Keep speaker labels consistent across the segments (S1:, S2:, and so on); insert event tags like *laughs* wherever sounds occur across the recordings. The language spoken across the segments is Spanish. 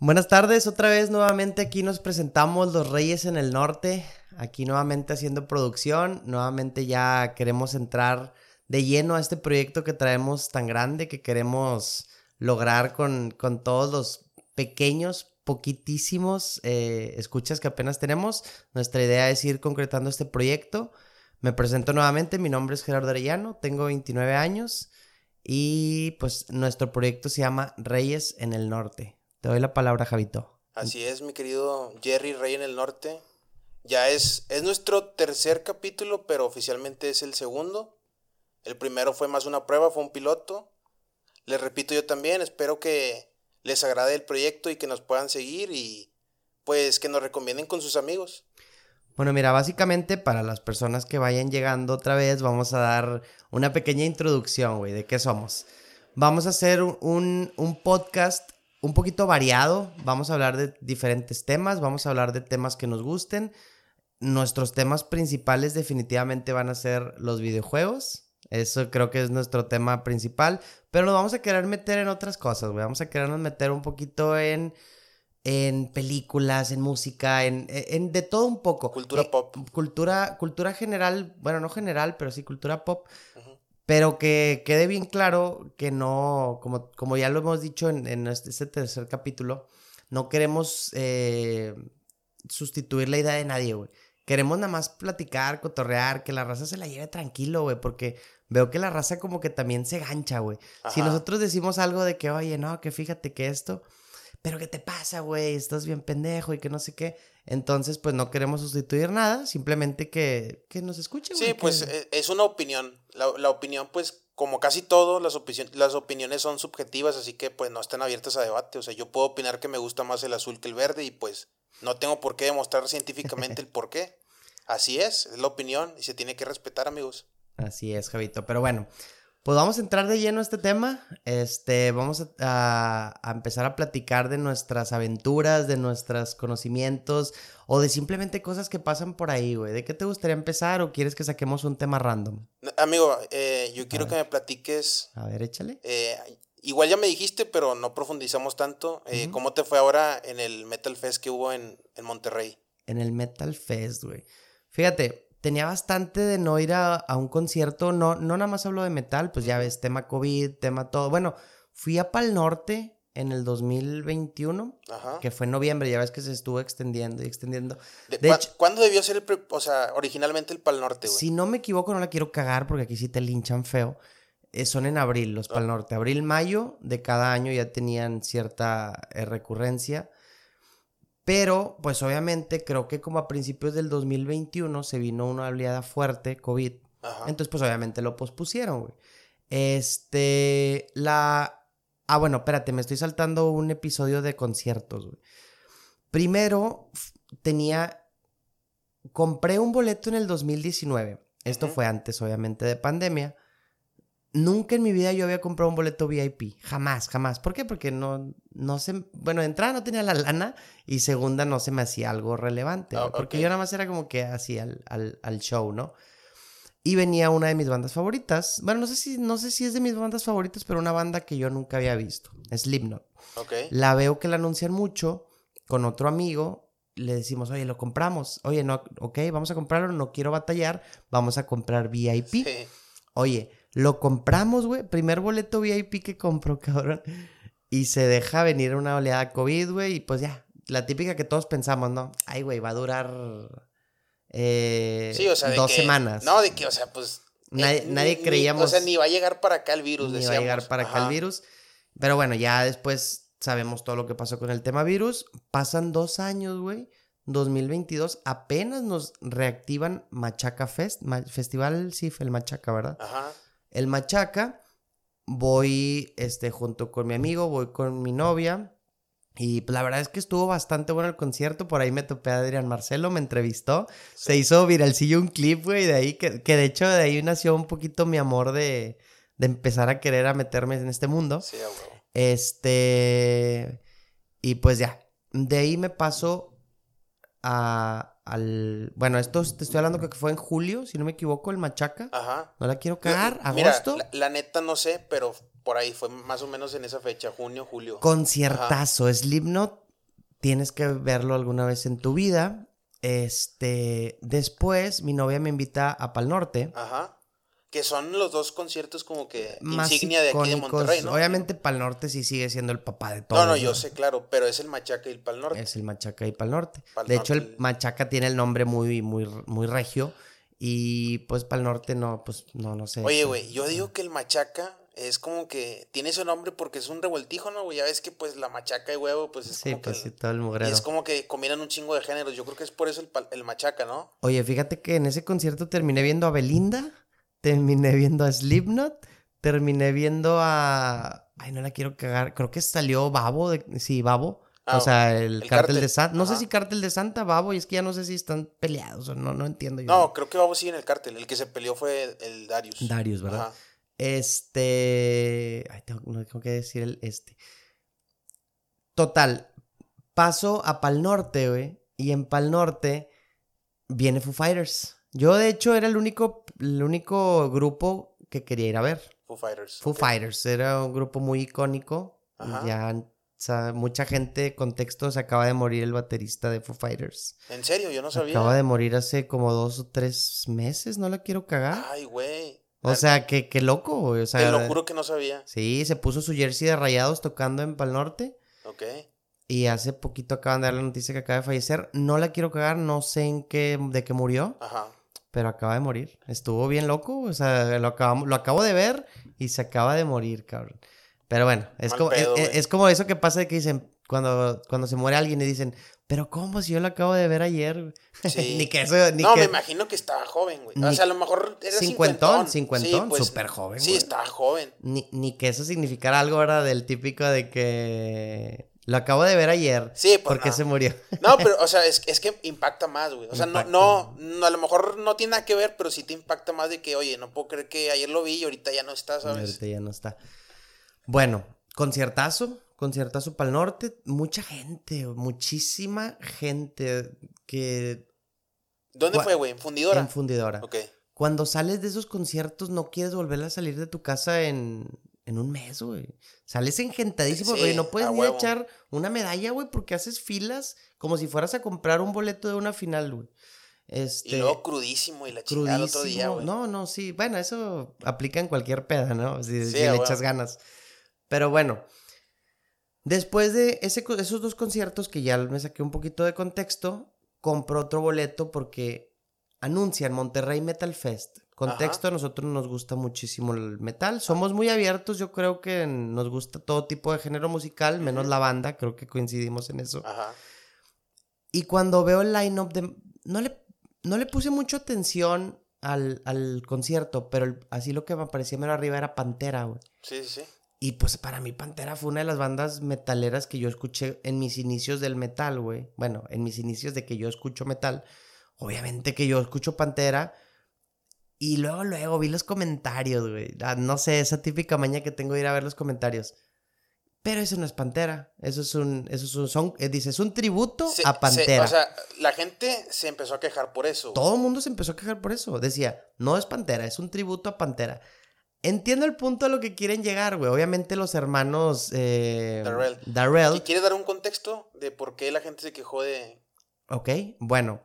S1: Buenas tardes, otra vez nuevamente aquí nos presentamos Los Reyes en el Norte, aquí nuevamente haciendo producción, nuevamente ya queremos entrar de lleno a este proyecto que traemos tan grande que queremos lograr con, con todos los pequeños, poquitísimos eh, escuchas que apenas tenemos. Nuestra idea es ir concretando este proyecto. Me presento nuevamente, mi nombre es Gerardo Arellano, tengo 29 años y pues nuestro proyecto se llama Reyes en el Norte. Te doy la palabra, Javito.
S2: Así es, mi querido Jerry Rey en el Norte. Ya es, es nuestro tercer capítulo, pero oficialmente es el segundo. El primero fue más una prueba, fue un piloto. Les repito yo también, espero que les agrade el proyecto y que nos puedan seguir y pues que nos recomienden con sus amigos.
S1: Bueno, mira, básicamente para las personas que vayan llegando otra vez, vamos a dar una pequeña introducción, güey, de qué somos. Vamos a hacer un, un podcast un poquito variado. Vamos a hablar de diferentes temas, vamos a hablar de temas que nos gusten. Nuestros temas principales definitivamente van a ser los videojuegos. Eso creo que es nuestro tema principal. Pero nos vamos a querer meter en otras cosas, güey. Vamos a querernos meter un poquito en, en películas, en música, en, en de todo un poco.
S2: Cultura
S1: Eh,
S2: pop.
S1: Cultura, cultura general, bueno, no general, pero sí cultura pop. Pero que quede bien claro que no, como, como ya lo hemos dicho en, en este, este tercer capítulo, no queremos eh, sustituir la idea de nadie, güey. Queremos nada más platicar, cotorrear, que la raza se la lleve tranquilo, güey, porque veo que la raza como que también se gancha, güey. Si nosotros decimos algo de que, oye, no, que fíjate que esto, pero ¿qué te pasa, güey? Estás bien pendejo y que no sé qué. Entonces, pues no queremos sustituir nada, simplemente que, que nos escuchen, güey.
S2: Sí, pues
S1: que-
S2: eh, es una opinión. La, la opinión, pues, como casi todo, las, las opiniones son subjetivas, así que pues no están abiertas a debate. O sea, yo puedo opinar que me gusta más el azul que el verde y pues no tengo por qué demostrar científicamente el por qué. Así es, es la opinión y se tiene que respetar, amigos.
S1: Así es, Javito. Pero bueno, pues vamos a entrar de lleno a este tema. Este, vamos a, a- a empezar a platicar de nuestras aventuras, de nuestros conocimientos o de simplemente cosas que pasan por ahí, güey. ¿De qué te gustaría empezar o quieres que saquemos un tema random?
S2: Amigo, eh, yo quiero que me platiques.
S1: A ver, échale.
S2: eh, igual ya me dijiste, pero no profundizamos tanto. eh. ¿Cómo te fue ahora en el Metal Fest que hubo en, en Monterrey?
S1: En el Metal Fest, güey. Fíjate, tenía bastante de no ir a, a un concierto. No, no nada más hablo de metal, pues ya ves, tema COVID, tema todo. Bueno, fui a Pal Norte en el 2021.
S2: Ajá.
S1: que fue en noviembre, ya ves que se estuvo extendiendo y extendiendo.
S2: De-
S1: De
S2: ¿cuá-
S1: hecho-
S2: ¿Cuándo debió ser el, pre- o sea, originalmente el Pal Norte, güey?
S1: Si no me equivoco, no la quiero cagar porque aquí sí te linchan feo. Eh, son en abril, los Pal Norte. Abril, mayo de cada año ya tenían cierta eh, recurrencia. Pero, pues obviamente, creo que como a principios del 2021 se vino una oleada fuerte, COVID.
S2: Ajá.
S1: Entonces, pues obviamente lo pospusieron, güey. Este, la... Ah, bueno, espérate, me estoy saltando un episodio de conciertos, güey. Primero, tenía... Compré un boleto en el 2019. Esto fue antes, obviamente, de pandemia. Nunca en mi vida yo había comprado un boleto VIP. Jamás, jamás. ¿Por qué? Porque no, no se... Bueno, de entrada no tenía la lana y segunda no se me hacía algo relevante.
S2: Ah,
S1: porque yo nada más era como que así al, al, al show, ¿no? Y venía una de mis bandas favoritas. Bueno, no sé si, no sé si es de mis bandas favoritas, pero una banda que yo nunca había visto. Slipknot. La veo que la anuncian mucho con otro amigo. Le decimos, oye, lo compramos. Oye, no, ok, vamos a comprarlo, no quiero batallar. Vamos a comprar VIP.
S2: Sí.
S1: Oye, lo compramos, güey. Primer boleto VIP que compro, *laughs* cabrón. Y se deja venir una oleada COVID, güey. Y pues ya, la típica que todos pensamos, ¿no? Ay, güey, va a durar eh,
S2: Sí, o sea, de
S1: dos
S2: que-
S1: semanas.
S2: No, de que, o sea, pues.
S1: Nadie-
S2: eh,
S1: nadie
S2: ni-
S1: creíamos-
S2: o sea, ni va a llegar para acá el virus,
S1: ni va a llegar para acá el virus. Pero bueno, ya después sabemos todo lo que pasó con el tema virus. Pasan dos años, güey. 2022, apenas nos reactivan Machaca Fest, Ma- Festival, sí, el Machaca, ¿verdad?
S2: Ajá.
S1: El Machaca, voy este, junto con mi amigo, voy con mi novia. Y pues, la verdad es que estuvo bastante bueno el concierto. Por ahí me topé a Adrián Marcelo, me entrevistó. Se hizo viralcillo un clip, güey, de ahí, que, que de hecho de ahí nació un poquito mi amor de, de empezar a querer a meterme en este mundo.
S2: Sí, huevo.
S1: Este. Y pues ya. De ahí me paso a, al. Bueno, esto te estoy hablando que fue en julio, si no me equivoco, el Machaca.
S2: Ajá.
S1: No la quiero cagar.
S2: Mira,
S1: Agosto.
S2: la, la neta no sé, pero por ahí fue más o menos en esa fecha, junio, julio.
S1: Conciertazo. Slipknot tienes que verlo alguna vez en tu vida. Este, después mi novia me invita a Pal Norte.
S2: Ajá. Que son los dos conciertos como que insignia de aquí de Monterrey, ¿no?
S1: Obviamente Pal Norte sí sigue siendo el papá de todo.
S2: No, no, yo sé, claro, pero es el Machaca y el Pal Norte.
S1: Es el Machaca y Pal Norte. de hecho, el Machaca tiene el nombre muy, muy, muy regio. Y pues Pal Norte no, pues no, no sé.
S2: Oye, güey, yo digo que el Machaca es como que tiene ese nombre porque es un revoltijo, ¿no? Ya ves que pues la machaca y huevo, pues es
S1: sí,
S2: como
S1: pues,
S2: que...
S1: Sí, todo el mugrero.
S2: es como que combinan un chingo de géneros. Yo creo que es por eso el, el, machaca, ¿no?
S1: Oye, fíjate que en ese concierto terminé viendo a Belinda, terminé viendo a Slipknot, terminé viendo a... Ay, no la quiero cagar. Creo que salió Babo, de... sí, Babo. o ah, sea, el, cártel, de Santa. No sé si cártel de Santa, Babo, y es que ya no sé si están peleados o no, no entiendo yo.
S2: No, creo que Babo sí en el cártel. El que se peleó fue el Darius.
S1: Darius, ¿verdad? Ajá. Este. Ay, tengo, no tengo que decir el este. Total. Paso a Pal Norte, güey. Y en Pal Norte viene Foo Fighters. Yo, de hecho, era el único, el único grupo que quería ir a ver.
S2: Foo Fighters.
S1: Foo Fighters. Era un grupo muy icónico. Ya mucha gente, contexto, se acaba de morir el baterista de Foo Fighters.
S2: ¿En serio? Yo no sabía.
S1: Acaba de morir hace como dos o tres meses, no la quiero cagar.
S2: Ay, güey.
S1: O sea, qué, qué loco, O sea,
S2: Te lo juro que no sabía.
S1: Sí, se puso su jersey de rayados tocando en Pal Norte.
S2: Ok.
S1: Y hace poquito acaban de dar la noticia que acaba de fallecer. No la quiero cagar, no sé en qué, de qué murió.
S2: Ajá.
S1: Pero acaba de morir. Estuvo bien loco. O sea, lo, acabamos, lo acabo de ver y se acaba de morir, cabrón. Pero bueno, es, como, e, e, es, como eso que pasa de que dicen, cuando, cuando se muere alguien y dicen, pero ¿cómo? Si yo lo acabo de ver ayer. *laughs*
S2: Sí.
S1: ni que eso. Ni
S2: no,
S1: me
S2: imagino que estaba joven, güey. O sea, a lo mejor era
S1: cincuentón. Cincuentón, pues, súper joven.
S2: Sí, estaba joven.
S1: Ni, ni que eso significara algo, ¿verdad? Del típico de que. Lo acabo de ver ayer.
S2: Sí,
S1: pues. ¿Por qué se murió? *laughs*
S2: No, pero, o sea, es, es que impacta más, güey. O sea, no, no, no, a lo mejor no tiene nada que ver, pero sí te impacta más de que, oye, no puedo creer que ayer lo vi y ahorita ya no está, ¿sabes?
S1: ahorita ya no está. Bueno, conciertazo conciertazo para el norte, mucha gente, muchísima gente que...
S2: ¿Dónde fue, güey? ¿En Fundidora?
S1: En Fundidora.
S2: Ok.
S1: Cuando sales de esos conciertos no quieres volver a salir de tu casa en, en un mes, güey. Sales engentadísimo, güey. no puedes ni echar una medalla, güey, porque haces filas como si fueras a comprar un boleto de una final, güey. Este,
S2: y luego crudísimo y la chingada otro día, güey.
S1: No, no, sí. Bueno, eso aplica en cualquier peda, ¿no? Si, le echas ganas. Pero bueno, Después de ese, esos dos conciertos que ya me saqué un poquito de contexto, compro otro boleto porque anuncian Monterrey Metal Fest. Contexto, a nosotros nos gusta muchísimo el metal. Somos muy abiertos, yo creo que nos gusta todo tipo de género musical, menos la banda, creo que coincidimos en eso.
S2: Ajá.
S1: Y cuando veo el line-up de... No le, no le puse mucha atención al, al concierto, pero así lo que me parecía menos arriba era Pantera, güey.
S2: Sí, sí, sí.
S1: Y pues para mí Pantera fue una de las bandas metaleras que yo escuché en mis inicios del metal, güey. Bueno, en mis inicios de que yo escucho metal. Obviamente que yo escucho Pantera. Y luego, luego vi los comentarios, güey. Ah, no sé, esa típica maña que tengo de ir a ver los comentarios. Pero eso no es Pantera. Eso es un. Eso es un son, eh, dice, es un tributo a Pantera.
S2: o sea, la gente se empezó a quejar por eso.
S1: Todo el mundo se empezó a quejar por eso. Decía, no es Pantera, es un tributo a Pantera. Entiendo el punto a lo que quieren llegar, güey. Obviamente los hermanos eh,
S2: Darrell.
S1: Darrell.
S2: ¿Quieres dar un contexto de por qué la gente se quejó de...?
S1: Ok, bueno.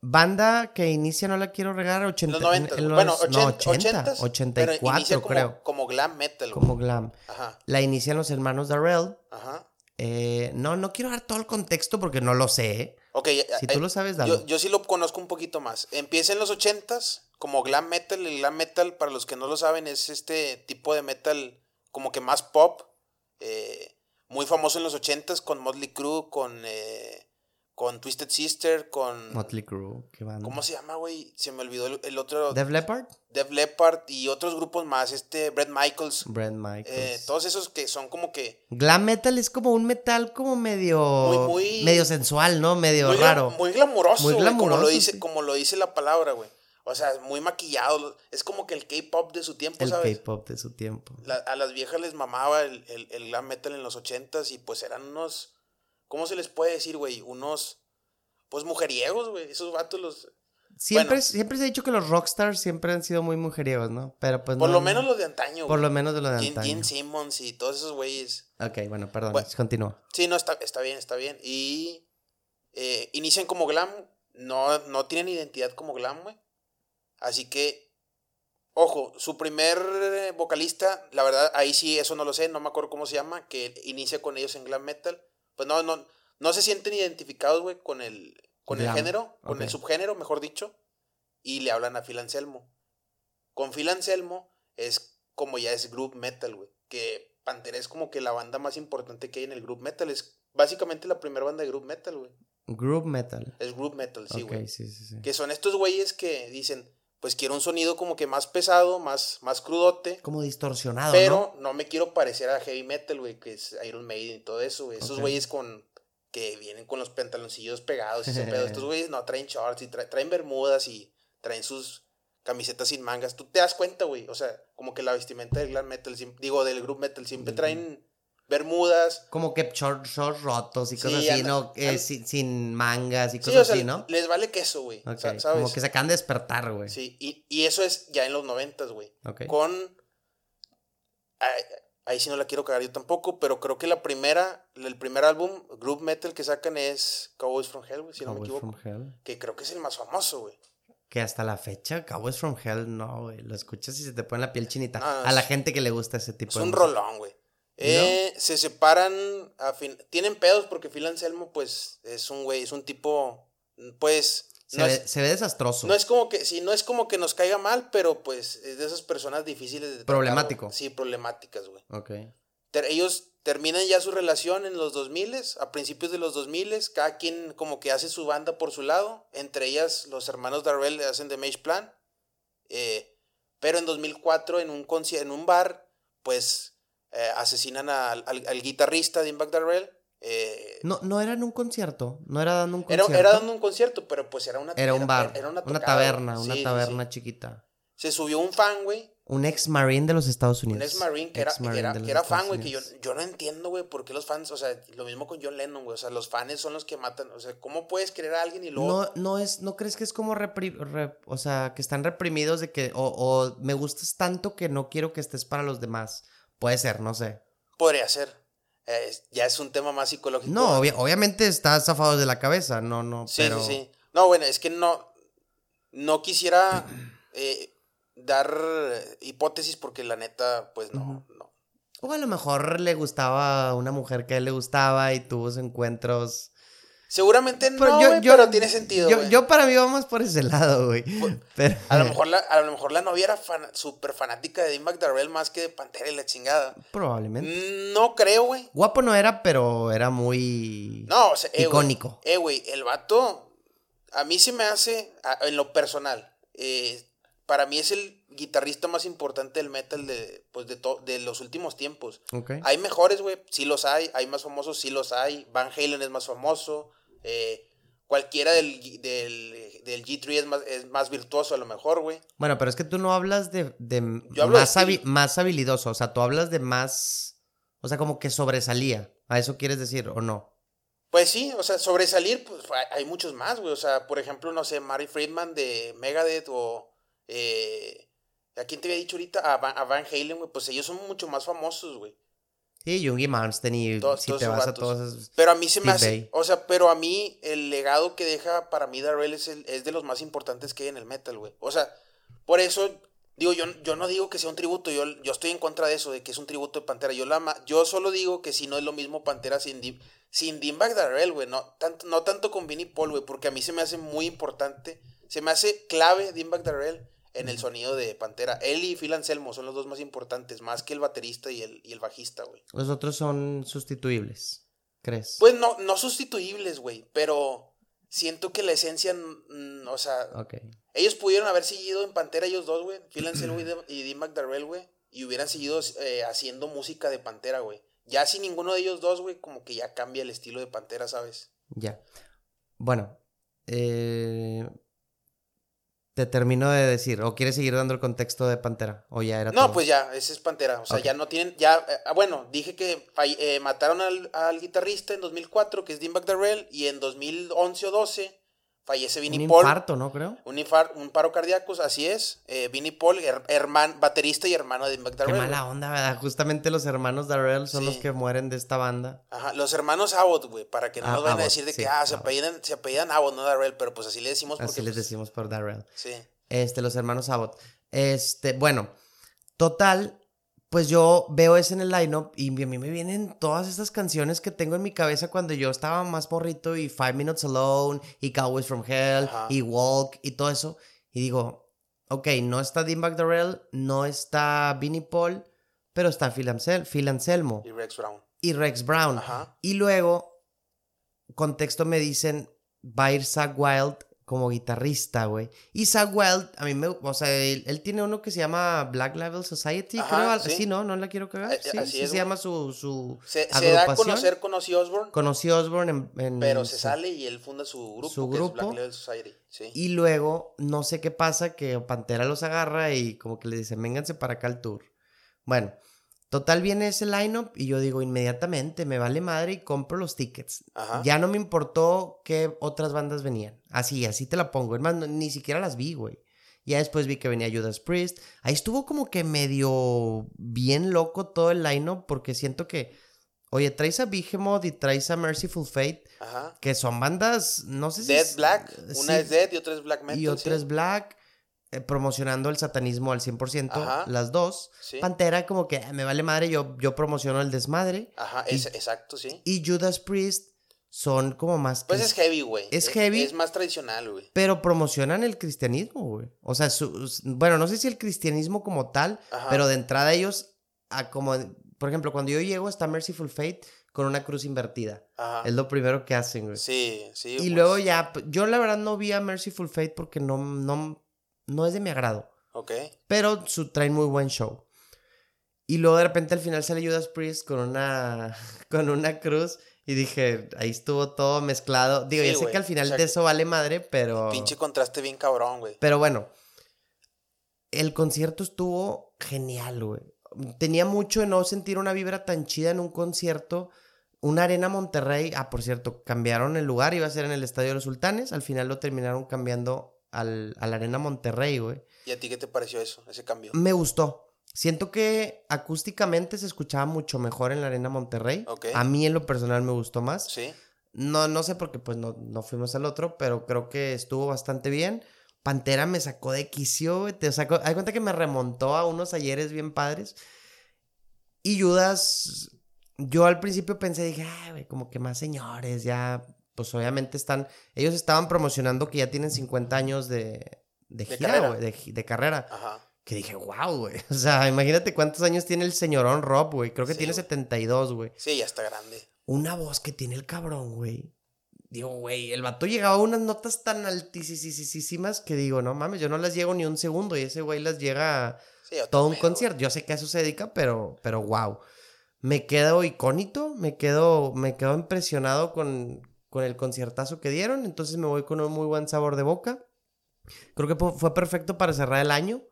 S1: Banda que inicia, no la quiero regar, 80,
S2: los bueno, 80,
S1: no, 80 84
S2: como,
S1: creo.
S2: Como glam metal.
S1: Como glam.
S2: Ajá.
S1: La inician los hermanos Darrell.
S2: Ajá.
S1: Eh, no, no quiero dar todo el contexto porque no lo sé.
S2: Ok.
S1: Si tú
S2: eh,
S1: lo sabes, dale.
S2: Yo, yo sí lo conozco un poquito más. Empieza en los 80s como glam metal. El glam metal, para los que no lo saben, es este tipo de metal como que más pop. Eh, muy famoso en los 80s con Motley Crue, con, eh, con Twisted Sister, con...
S1: Motley Crue, qué banda.
S2: ¿Cómo se llama, güey? Se me olvidó el, otro...
S1: Dev Leppard.
S2: Dev Leppard y otros grupos más, este, Brett Michaels.
S1: Brett Michaels.
S2: Eh, todos esos que son como que...
S1: Glam metal es como un metal como medio... Muy, muy... Medio sensual, ¿no? Medio raro.
S2: muy glamuroso, muy glamuroso como, lo dice, como lo dice la palabra, güey. O sea, muy maquillado. Es como que el K-pop de su tiempo, ¿sabes?
S1: El K-pop de su tiempo.
S2: a las viejas les mamaba el, el, glam metal en los ochentas y pues eran unos. ¿Cómo se les puede decir, güey? Unos. Pues mujeriegos, güey. Esos vatos los.
S1: Siempre, siempre se ha dicho que los rockstars siempre han sido muy mujeriegos, ¿no? Pero pues
S2: Por
S1: no-
S2: lo menos los de antaño,
S1: Por
S2: güey.
S1: lo menos de lo de antaño.
S2: Gene Simmons y todos esos güeyes.
S1: Ok, bueno, perdón,
S2: Bueno.
S1: continúa.
S2: Sí, no, está, está bien, está bien. Y eh, inician como glam, no, no tienen identidad como glam, güey. Así que, ojo, su primer eh, vocalista, la verdad, ahí sí, eso no lo sé, no me acuerdo cómo se llama, que inicia con ellos en glam metal. Pues no, no, no se sienten identificados, güey, con el, con el género, con el subgénero, mejor dicho, y le hablan a Phil Anselmo. Con Phil Anselmo es como ya es group metal, güey. Que Pantera es como que la banda más importante que hay en el group metal. Es básicamente la primera banda de group metal, güey.
S1: Group metal.
S2: Es group metal, sí, güey.
S1: sí, sí, sí.
S2: Que son estos güeyes que dicen, pues quiero un sonido como que más pesado, más, más crudote.
S1: Como distorsionado,
S2: Pero
S1: ¿no?
S2: ¿no? me quiero parecer a heavy metal, güey, que es Iron Maiden y todo eso, güey. Esos güeyes con que vienen con los pantaloncillos pegados y ese pedo. Estos *laughs* güeyes no traen shorts y tra- traen bermudas y traen sus camisetas sin mangas. Tú te das cuenta, güey. O sea, como que la vestimenta del glam metal, digo, del group metal, siempre traen bermudas.
S1: Como que shorts shorts rotos y
S2: Sí,
S1: cosas así, ¿no? Eh, sin, sin mangas y
S2: Sí,
S1: cosas
S2: o sea,
S1: así, ¿no?
S2: les vale queso, güey.
S1: Como que se acaban de despertar, güey.
S2: Sí, y, y eso es ya en los noventas, güey.
S1: Ok.
S2: Con. Ahí, ahí sí no la quiero cagar yo tampoco, pero creo que la primera, el primer álbum, Group Metal que sacan es Cowboys from Hell, güey, si no me equivoco.
S1: from Hell.
S2: Que creo que es el más famoso, güey.
S1: Que hasta la fecha, Cowboys from Hell, no, güey. Lo escuchas y se te pone la piel chinita.
S2: No,
S1: a la
S2: es-
S1: gente que le gusta ese tipo
S2: Es
S1: de
S2: un
S1: música.
S2: rolón, güey. Eh, Se separan, a fin, tienen pedos porque Phil Anselmo, pues, es un güey, es un tipo, pues,
S1: Se,
S2: no
S1: ve,
S2: es,
S1: se ve desastroso.
S2: no es como que, sí, no es como que nos caiga mal, pero pues es de esas personas difíciles de
S1: Problemático.
S2: Sí, problemáticas, güey.
S1: Ok.
S2: Ter- ellos terminan ya su relación en los 2000, a principios de los 2000, cada quien como que hace su banda por su lado, entre ellas los hermanos Darrell hacen The Mage Plan, eh, pero en 2004 en un, en un bar, pues eh, asesinan al, al- al guitarrista de Impact Darrell. eh,
S1: No, no era en un concierto. No era dando un
S2: era,
S1: concierto.
S2: era dando un concierto, pero pues era una
S1: Era un bar.
S2: era
S1: una,
S2: tocada,
S1: taberna. Una
S2: Sí,
S1: taberna
S2: sí.
S1: chiquita.
S2: Se subió un fan, güey,
S1: Un ex marine de los Estados Unidos.
S2: Un ex Marine que era, que era, que era fan, güey, que yo, yo no entiendo, güey, por qué los fans, o sea, lo mismo con John Lennon, güey, o sea, los fans son los que matan, o sea, ¿cómo puedes querer a alguien y luego...
S1: No, no es, ¿no crees que es como repri- re- o sea, que están reprimidos de que, o, o me gustas tanto que no quiero que estés para los demás? Puede ser, no sé.
S2: Podría ser. Eh, ya es un tema más psicológico.
S1: No, obvia- obviamente está zafado de la cabeza, no, no,
S2: Sí,
S1: pero...
S2: sí, sí. No, bueno, es que no, no quisiera *clears throat* eh, dar hipótesis porque la neta, pues no, no.
S1: O a lo mejor le gustaba a una mujer que a él le gustaba y tuvo sus encuentros.
S2: Seguramente no,
S1: Pero yo-
S2: güey,
S1: yo-
S2: pero tiene sentido,
S1: Yo, yo para mí vamos por ese lado, güey. Pero-
S2: A lo, mejor la, a lo mejor la novia era fan- súper fanática de Dimebag Darrell más que de Pantera y la chingada.
S1: Probablemente.
S2: No creo, güey.
S1: Guapo no era, pero era muy
S2: No, o sea, eh,
S1: icónico.
S2: Eh, güey, el vato, a mí se me hace, a- en lo personal, eh, para mí es el guitarrista más importante del metal de, pues de, to- de los últimos tiempos.
S1: Ok.
S2: Hay mejores, güey, sí los hay, hay más famosos, sí los hay. Van Halen es más famoso, eh, cualquiera del, del, del G3 es más, es más virtuoso a lo mejor, güey.
S1: Bueno, pero es que tú no hablas de, de
S2: Yo hablo de
S1: más, habi- más habilidoso, o sea, tú hablas de más, o sea, como que sobresalía. ¿A eso quieres decir o no?
S2: Pues sí, o sea, sobresalir, pues hay- hay muchos más, güey. O sea, por ejemplo, no sé, Mary Friedman de Megadeth o... Eh, ¿A quién te había dicho ahorita? A Van, a Van Halen, güey. Pues ellos son mucho más famosos, güey.
S1: Sí, Malmsteen y
S2: Todos-
S1: si
S2: todos
S1: te vas a todos esos...
S2: Pero a mí se me hace... O sea, pero a mí el legado que deja para mí Darrell es, el- es de los más importantes que hay en el metal, güey. O sea, por eso... Digo, yo, yo no digo que sea un tributo, yo, yo estoy en contra de eso, de que es un tributo de Pantera. Yo, la, ama- yo solo digo que si no es lo mismo Pantera sin, Dim, sin Dimebag Darrell, güey. No tanto, no tanto con Vinnie Paul, güey, porque a mí se me hace muy importante, se me hace clave Dimebag Darrell en el sonido de Pantera. Él y Phil Anselmo son los dos más importantes, más que el baterista y el, y el bajista, güey.
S1: Los otros son sustituibles, ¿crees?
S2: Pues no, no sustituibles, güey, pero siento que la esencia, mm, o sea,
S1: Ok.
S2: ellos pudieron haber seguido en Pantera ellos dos, güey, Phil Anselmo y Dean McDarrell, güey, y hubieran seguido eh, haciendo música de Pantera, güey. Ya sin ninguno de ellos dos, güey, como que ya cambia el estilo de Pantera, ¿sabes?
S1: Ya. Bueno, eh, te termino de decir, ¿o quieres seguir dando el contexto de Pantera? ¿O ya era
S2: No,
S1: todo?
S2: pues ya, ese es Pantera. O sea, ya no tienen, ya, eh, bueno, dije que eh, mataron al, al guitarrista en 2004, que es Dean McDarrell, y en 2011 o 12 Fallece Vinnie
S1: un
S2: Paul.
S1: infarto, ¿no? Creo.
S2: Un, infar- un paro cardíaco, así es. Eh, Vinnie Paul, her- herman- baterista y hermano de
S1: Qué
S2: Darrell.
S1: mala onda, ¿verdad? Justamente los hermanos Darrell son
S2: Sí.
S1: los que mueren de esta banda.
S2: Ajá, los hermanos Abbott, güey, para que no
S1: Ah,
S2: nos vayan a decir de
S1: sí,
S2: que, ah, se apellidan, se apellidan Abbott, no Darrell, pero pues así le decimos porque,
S1: Así les
S2: pues,
S1: decimos por Darrell.
S2: Sí.
S1: Este, los hermanos Abbott. Este, bueno, total, pues yo veo ese en el lineup y a mí me vienen todas estas canciones que tengo en mi cabeza cuando yo estaba más morrito y Five Minutes Alone y Cowboys from Hell
S2: Ajá.
S1: y Walk y todo eso. Y digo, ok, no está Dimebag Darrell, no está Vinnie Paul, pero está Phil, Ansel- Phil Anselmo
S2: Y Rex Brown.
S1: y Rex Brown.
S2: Ajá.
S1: Y luego, contexto me dicen, va a ir Zach Wild como guitarrista, güey. Y Zach Wild, a mí me, o sea, él, él tiene uno que se llama Black Level Society,
S2: Ajá,
S1: creo,
S2: sí.
S1: sí. ¿no? No la quiero cagar.
S2: Eh,
S1: Sí,
S2: así
S1: sí
S2: es,
S1: se llama su, su
S2: Se, se da a conocer con Ozzy Osbourne,
S1: Conocí a Osborne en, en-
S2: pero se sale y él funda su grupo,
S1: Su
S2: que
S1: grupo.
S2: es Black Level Society. Sí.
S1: Y luego, no sé qué pasa, que Pantera los agarra y como que le dicen, vénganse para acá al tour. Bueno, total viene ese lineup y yo digo, inmediatamente, me vale madre y compro los tickets.
S2: Ajá.
S1: Ya no me importó qué otras bandas venían. Así, así te la pongo. Es más, no- ni siquiera las vi, güey. Ya después vi que venía Judas Priest. Ahí estuvo como que medio bien loco todo el lineup porque siento que, oye, traes a Behemoth y traes a Merciful Fate,
S2: Ajá.
S1: que son bandas, no sé si...
S2: Dead
S1: es-
S2: Black. Una
S1: sí,
S2: es Dead y otra es Black Metal.
S1: y otra
S2: sí.
S1: es Black, eh, promocionando el satanismo al 100%,
S2: Ajá.
S1: las dos.
S2: Sí.
S1: Pantera como que "Ah, me vale madre, yo, yo promociono el desmadre.
S2: Ajá,
S1: y-
S2: es- exacto, sí.
S1: Y Judas Priest son como más...
S2: Pues es heavy, güey.
S1: Es heavy.
S2: Es más tradicional, güey.
S1: Pero promocionan el cristianismo, güey. O sea, su- su- bueno, no sé si el cristianismo como tal,
S2: Ajá.
S1: pero de entrada ellos, a como, por ejemplo, cuando yo llego está Merciful Fate con una cruz invertida.
S2: Ajá.
S1: Es lo primero que hacen, güey.
S2: Sí, sí.
S1: y
S2: pues,
S1: luego ya, yo la verdad no vi a Merciful Fate porque no, no, no es de mi agrado.
S2: Ok.
S1: Pero su, traen muy buen show. Y luego de repente al final sale Judas Priest con una, *laughs* con una cruz. Y dije, ahí estuvo todo mezclado. Digo,
S2: Sí,
S1: ya sé que al final
S2: o sea,
S1: de eso vale madre, pero...
S2: Pinche contraste bien cabrón, güey.
S1: Pero bueno, el concierto estuvo genial, güey. Tenía mucho de no sentir una vibra tan chida en un concierto. Una arena Monterrey, ah, por cierto, cambiaron el lugar, iba a ser en el Estadio de los Sultanes, al final lo terminaron cambiando al, a la arena Monterrey, güey.
S2: ¿Y a ti qué te pareció eso, ese cambio?
S1: Me gustó. Siento que acústicamente se escuchaba mucho mejor en la arena Monterrey. A mí en lo personal me gustó más.
S2: Sí.
S1: No, no sé porque pues no, no fuimos al otro, pero creo que estuvo bastante bien. Pantera me sacó de quicio, güey, te sacó, hay cuenta que me remontó a unos ayeres bien padres. Y Judas, yo al principio pensé, dije, ay, güey, como que más señores, ya, pues obviamente están, ellos estaban promocionando que ya tienen 50 años de, de,
S2: De
S1: gira,
S2: carrera.
S1: de, carrera.
S2: Ajá.
S1: Que dije, wow, güey. *laughs* O sea, imagínate cuántos años tiene el señorón Rob, güey. Creo que
S2: Sí,
S1: tiene
S2: güey.
S1: 72, güey
S2: Sí, ya está grande.
S1: una voz que tiene el cabrón, güey. Digo, güey, el vato llegaba a unas notas tan altísimas que digo, no mames, yo no las llego ni un segundo y ese güey las llega a
S2: Sí,
S1: todo un concierto. Yo sé que a eso se dedica, pero, pero wow. Me quedo icónito, me quedo, me quedo impresionado con, con el conciertazo que dieron, entonces me voy con un muy buen sabor de boca. Creo que fue perfecto para cerrar el año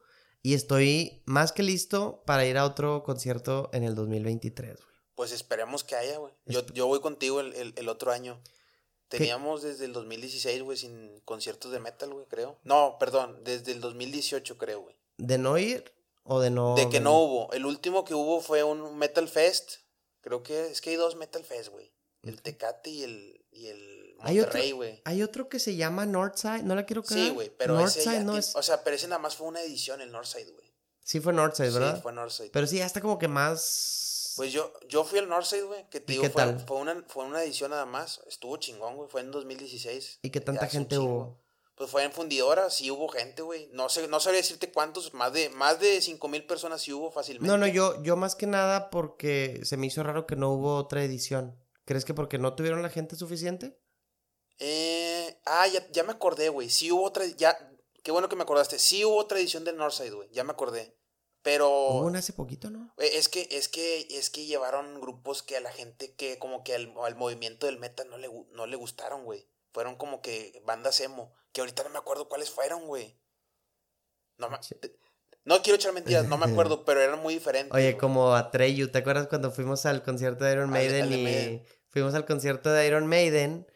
S1: y estoy más que listo para ir a otro concierto en el 2023, güey.
S2: Pues esperemos que haya, güey. Yo, yo voy contigo el, el- el otro año. Teníamos desde el 2016, güey, sin conciertos de metal, güey, creo. No, perdón, desde el 2018, creo, güey.
S1: ¿De no ir o de no...?
S2: De que no hubo. El último que hubo fue un Metal Fest. Creo que es que hay dos Metal Fest, güey. El Tecate y el, y el Monterrey, güey.
S1: Hay otro que se llama Northside, no la quiero cagar.
S2: Sí, güey, pero
S1: Northside no es...
S2: O sea, pero ese nada más fue una edición, el Northside, güey.
S1: Sí fue Northside, ¿verdad?
S2: Sí, fue Northside.
S1: Pero sí, ya está como que más...
S2: Pues yo, yo fui al Northside, güey, que te
S1: ¿Y
S2: digo, fue, fue una, fue una edición nada más. Estuvo chingón, güey. Fue en 2016.
S1: ¿Y qué tanta gente hubo?
S2: Pues fue en fundidora, sí hubo gente, güey. No sé, no sabría decirte cuántos, más de, más de cinco mil personas sí hubo fácilmente.
S1: No, no, yo, yo más que nada porque se me hizo raro que no hubo otra edición. ¿Crees que porque no tuvieron la gente suficiente?
S2: Eh, ah, ya, ya me acordé, güey. Sí hubo otra, ya, qué bueno que me acordaste. Sí hubo otra edición del Northside, güey. Ya me acordé. Pero
S1: Hubo una hace poquito, ¿no?
S2: güey, es que, es que, es que llevaron grupos que a la gente que como que al, al movimiento del metal no le, no le gustaron, güey. Fueron como que bandas emo. Que ahorita no me acuerdo cuáles fueron, güey. No, me- no quiero echar mentiras, no me *laughs* acuerdo, pero eran muy diferentes.
S1: Oye,
S2: güey.
S1: como Atreyu, ¿te acuerdas cuando fuimos al concierto de Iron Maiden
S2: al
S1: y
S2: Maiden.
S1: Fuimos al concierto de Iron Maiden?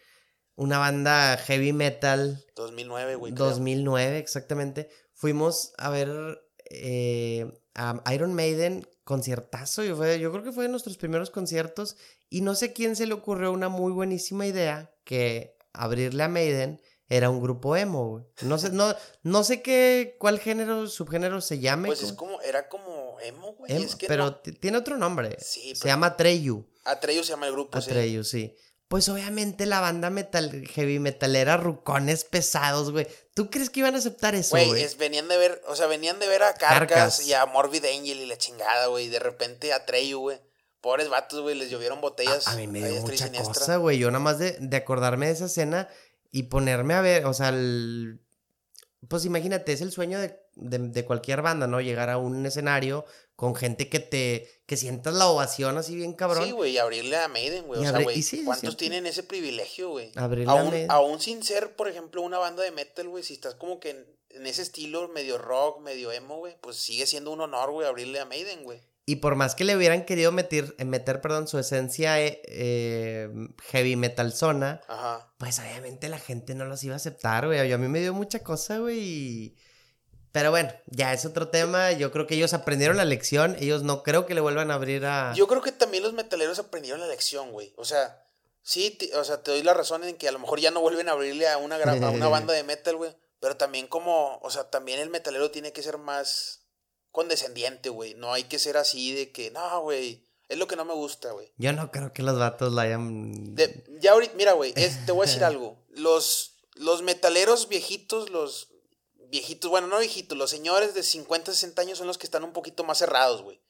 S1: una banda heavy metal.
S2: 2009, güey.
S1: 2009, exactamente. Fuimos a ver eh, a Iron Maiden conciertazo. Yo, fue, yo creo que fue de nuestros primeros conciertos. Y no sé quién se le ocurrió una muy buenísima idea que abrirle a Maiden era un grupo emo, güey. No sé, no, no sé qué, cuál género, subgénero se llame.
S2: Pues es como, era como emo, güey.
S1: pero tiene otro nombre. Sí, Se llama Atreyu.
S2: Atreyu se llama el grupo,
S1: Atreyu, sí. Pues obviamente la banda metal, heavy metalera, rucones pesados, güey. ¿Tú crees que iban a aceptar eso, güey?
S2: Güey, venían de ver, o sea, venían de ver a Carcas, y a Morbid Angel y la chingada, güey. Y de repente a Treyu, güey. Pobres vatos, güey, les llovieron botellas.
S1: A, mí me dio mucha cosa, güey. Yo nada más de, de acordarme de esa escena y ponerme a ver, o sea, el, pues imagínate, es el sueño de, de, cualquier banda, ¿no? Llegar a un escenario con gente que te, que sientas la ovación así bien cabrón.
S2: Sí, güey, abrirle a Maiden, güey. O sea, güey, ¿cuántos tienen ese privilegio, güey? Abrirle aún, a Maiden. Aún sin ser, por ejemplo, una banda de metal, güey, si estás como que en, en ese estilo medio rock, medio emo, güey, pues sigue siendo un honor, güey, abrirle a Maiden, güey.
S1: Y por más que le hubieran querido meter, eh, meter perdón, su esencia eh, eh, heavy metal zona, pues obviamente la gente no los iba a aceptar, güey. A mí me dio mucha cosa, güey. Pero bueno, ya es otro tema. Yo creo que ellos aprendieron la lección. Ellos no creo que le vuelvan a abrir a.
S2: Yo creo que también los metaleros aprendieron la lección, güey. O sea, sí, o sea, te doy la razón en que a lo mejor ya no vuelven a abrirle a una, a una *laughs* banda de metal, güey. Pero también como, o sea, también el metalero tiene que ser más condescendiente, güey. No hay que ser así de que, no, güey. Es lo que no me gusta, güey.
S1: Yo no creo que los vatos la hayan.
S2: ya ahorita, mira, güey, te voy a decir *laughs* algo. Los, los metaleros viejitos, los viejitos, bueno, no viejitos, los señores de 50, 60 años son los que están un poquito más cerrados, güey.